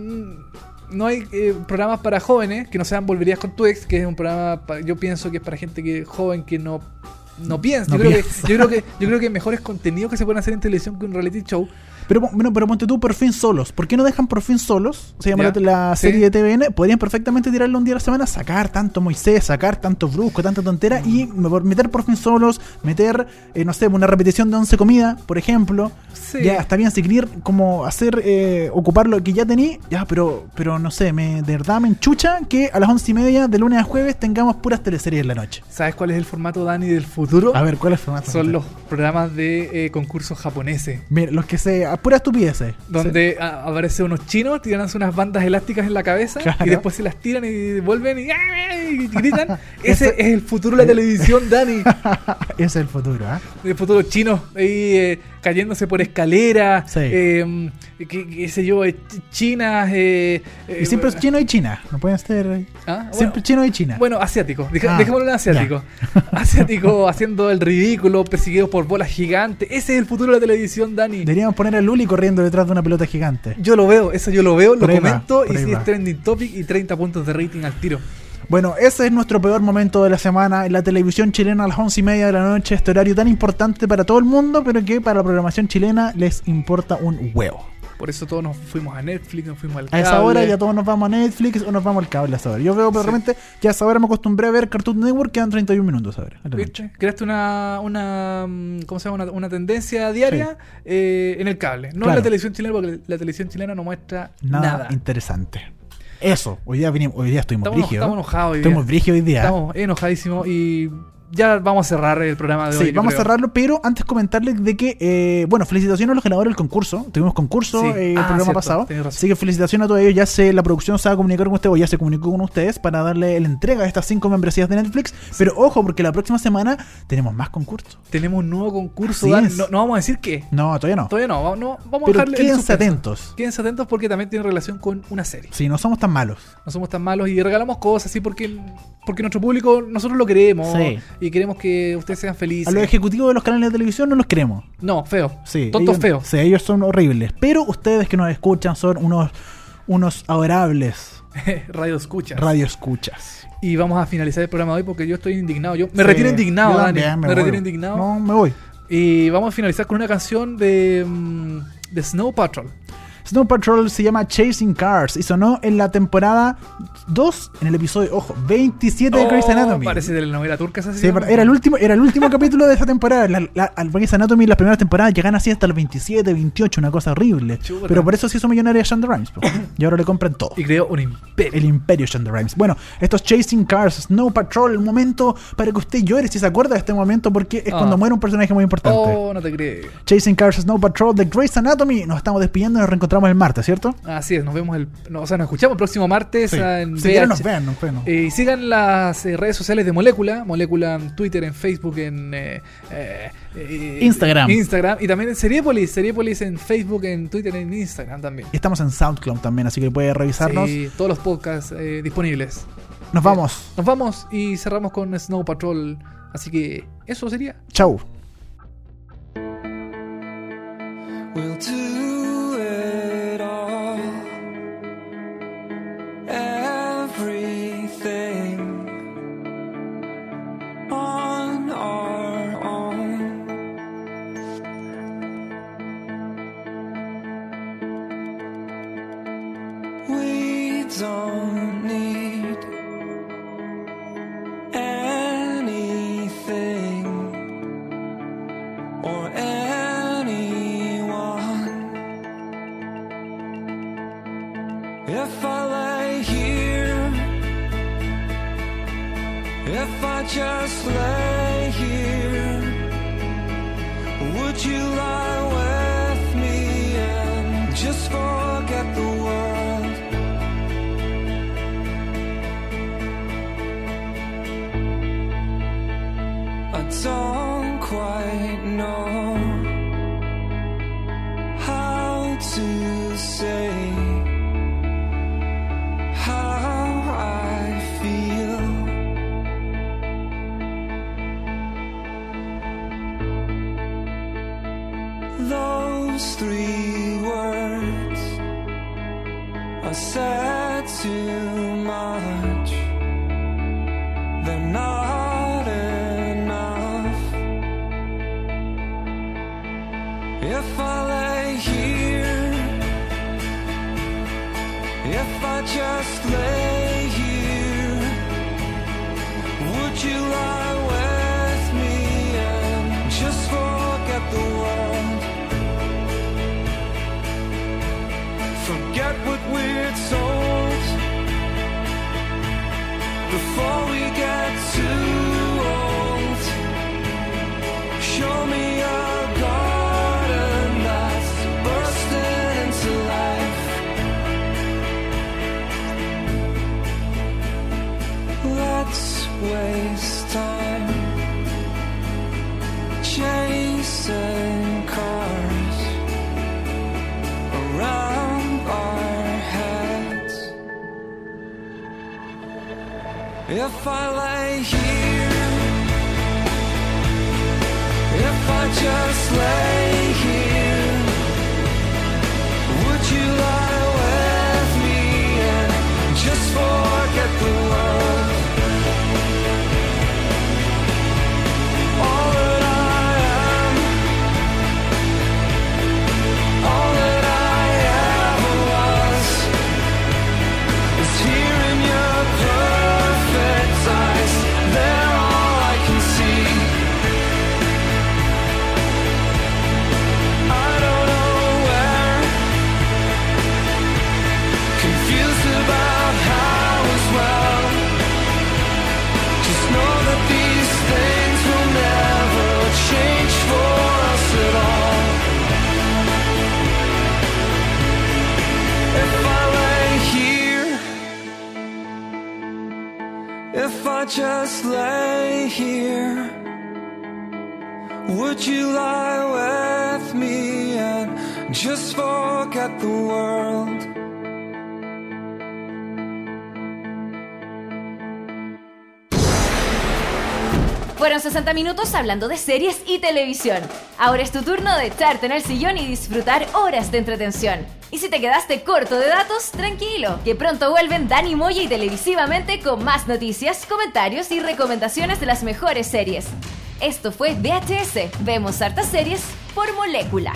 A: no hay eh, programas para jóvenes que no sean Volverías con tu ex, que es un programa, yo pienso que es para gente que joven que no, no piensa.
B: No
A: yo, creo. Que, yo, creo que, yo creo que hay mejores contenidos que se pueden hacer en televisión que un reality show.
B: Pero, bueno, pero ponte tú por fin solos. ¿Por qué no dejan por fin solos? Se llama
A: Ya.
B: la, la
A: Sí.
B: serie de TVN. Podrían perfectamente tirarlo un día a la semana, sacar tanto Moisés, sacar tanto Brusco, tanta tontera y me- meter por fin solos, meter, eh, no sé, una repetición de 11 comidas, por ejemplo.
A: Sí.
B: Ya está bien, querer como hacer, eh, ocupar lo que ya tení, ya, pero, pero no sé, me, de verdad me enchucha que a las once y media de lunes a jueves tengamos puras teleseries en la noche.
A: ¿Sabes cuál es el formato, Dani, del futuro?
B: A ver, ¿cuál es el formato?
A: Son los programas de eh, concursos japoneses.
B: Mira, los que se. Pura estupidez.
A: Donde a- aparecen unos chinos, tiran unas bandas elásticas en la cabeza
B: Claro.
A: y después se las tiran y vuelven y, y gritan.
B: Ese-
A: es el futuro de la televisión, Dani.
B: Ese es el futuro, ¿ah?
A: El futuro chino ahí eh, cayéndose por escaleras,
B: Sí.
A: eh, qué, qué sé yo, eh, ch- chinas. eh, eh,
B: Y siempre es chino y China. No pueden ser.
A: ¿Ah? Bueno,
B: Siempre chino y China.
A: Bueno, asiático, deja-
B: Ah,
A: dejémoslo en asiático. Asiático haciendo el ridículo, perseguidos por bolas gigantes. Ese es el futuro de la televisión, Dani.
B: Deberíamos poner a Luli corriendo detrás de una pelota gigante.
A: Yo lo veo, eso yo lo veo, lo
B: Por
A: comento y si es trending topic y 30 puntos de rating al tiro.
B: Bueno, ese es nuestro peor momento de la semana en la televisión chilena a las once y media de la noche. Este horario tan importante para todo el mundo, pero que para la programación chilena les importa un huevo.
A: Por eso todos nos fuimos a Netflix, nos fuimos al
B: A esa
A: cable.
B: hora ya todos nos vamos a Netflix o nos vamos al cable a esa hora. Yo veo, pero
A: Sí.
B: realmente ya a esa hora me acostumbré a ver Cartoon Network, quedan 31 minutos ahora.
A: ¿Viste? Creaste una, una, mm, ¿cómo se llama? Una, una tendencia diaria eh, en el cable. No en la televisión chilena, porque la televisión chilena no muestra
B: Nada,
A: nada.
B: interesante. Eso, hoy día, vinimos, hoy día estuvimos
A: Estamos,
B: brígidos.
A: estamos enojados hoy
B: Estamos
A: día.
B: brígidos hoy día.
A: Estamos enojadísimos y ya vamos a cerrar el programa de hoy.
B: Sí, vamos
A: creo.
B: a cerrarlo, pero antes comentarles de que, eh, bueno, felicitaciones a los ganadores del concurso. Tuvimos concurso
A: Sí.
B: eh, el
A: Ah,
B: programa
A: cierto,
B: pasado. Así que felicitaciones a todos ellos. Ya se, la producción se va a comunicar con ustedes, o ya se comunicó con ustedes para darle la entrega de estas cinco membresías de Netflix. Pero ojo, porque la próxima semana tenemos más concursos.
A: Tenemos un nuevo concurso.
B: Es.
A: No, no vamos a decir qué.
B: No, todavía no.
A: Todavía no. va- no vamos a
B: Pero
A: dejarle el
B: quédense atentos.
A: Quédense atentos porque también tiene relación con una serie.
B: Sí, no somos tan malos.
A: No somos tan malos y regalamos cosas así porque, porque nuestro público, nosotros lo queremos
B: Sí.
A: Y queremos que ustedes sean felices.
B: A los ejecutivos de los canales de televisión no los queremos.
A: No, feo.
B: Sí,
A: Tontos
B: ellos,
A: feos.
B: Sí, ellos son horribles. Pero ustedes que nos escuchan son unos, unos adorables
A: Radio escuchas.
B: radioescuchas.
A: Y vamos a finalizar el programa de hoy porque yo estoy indignado. Yo me
B: Sí,
A: retiro indignado, Dani. Me,
B: voy.
A: retiro indignado.
B: No, me voy.
A: Y vamos a finalizar con una canción de, mm, de Snow Patrol.
B: Snow Patrol se llama Chasing Cars y sonó en la temporada 2, en el episodio, ojo, 27 de Grey's
A: Oh,
B: Anatomy.
A: Parece de la novela turca esa
B: Sí, era el último, era el último capítulo de esa temporada. La, la, Grey's Anatomy, las primeras temporadas llegan así hasta los 27, 28, una cosa horrible.
A: Chuta.
B: Pero por eso se hizo millonaria Shonda Rhimes. po. y ahora le compran todo.
A: Y creó un imperio.
B: El imperio Shonda Rhimes. Bueno, estos Chasing Cars, Snow Patrol, un momento para que usted llore si se acuerda de este momento porque es
A: Ah.
B: cuando muere un personaje muy importante.
A: Oh, no te creo.
B: Chasing Cars, Snow Patrol de Grey's Anatomy. Nos estamos despidiendo y nos reencontramos el martes, ¿cierto?
A: Así es, nos vemos el. no, o sea, nos escuchamos el próximo martes en
B: Si quieren
A: VH.
B: nos vean, nos vean.
A: Eh, y sigan las eh, redes sociales de Molécula, Molécula en Twitter, en Facebook, en eh,
B: Instagram.
A: Instagram y también en Seriepolis, Seriepolis en Facebook, en Twitter, en Instagram también.
B: Estamos en SoundCloud también, así que puede revisarnos.
A: Sí, todos los podcasts eh, disponibles.
B: Nos vamos.
A: Nos vamos y cerramos con Snow Patrol. Así que eso sería.
B: Chau.
G: We'll do free. Waste time chasing cars around our heads. If I lay here, if I just lay just lay here, would you lie with me and just forget the world?
C: Fueron 60 minutos hablando de series y televisión. Ahora es tu turno de echarte en el sillón y disfrutar horas de entretención. Y si te quedaste corto de datos, tranquilo, que pronto vuelven Dani Moya y televisivamente con más noticias, comentarios y recomendaciones de las mejores series. Esto fue VHS. Vemos hartas series por molécula.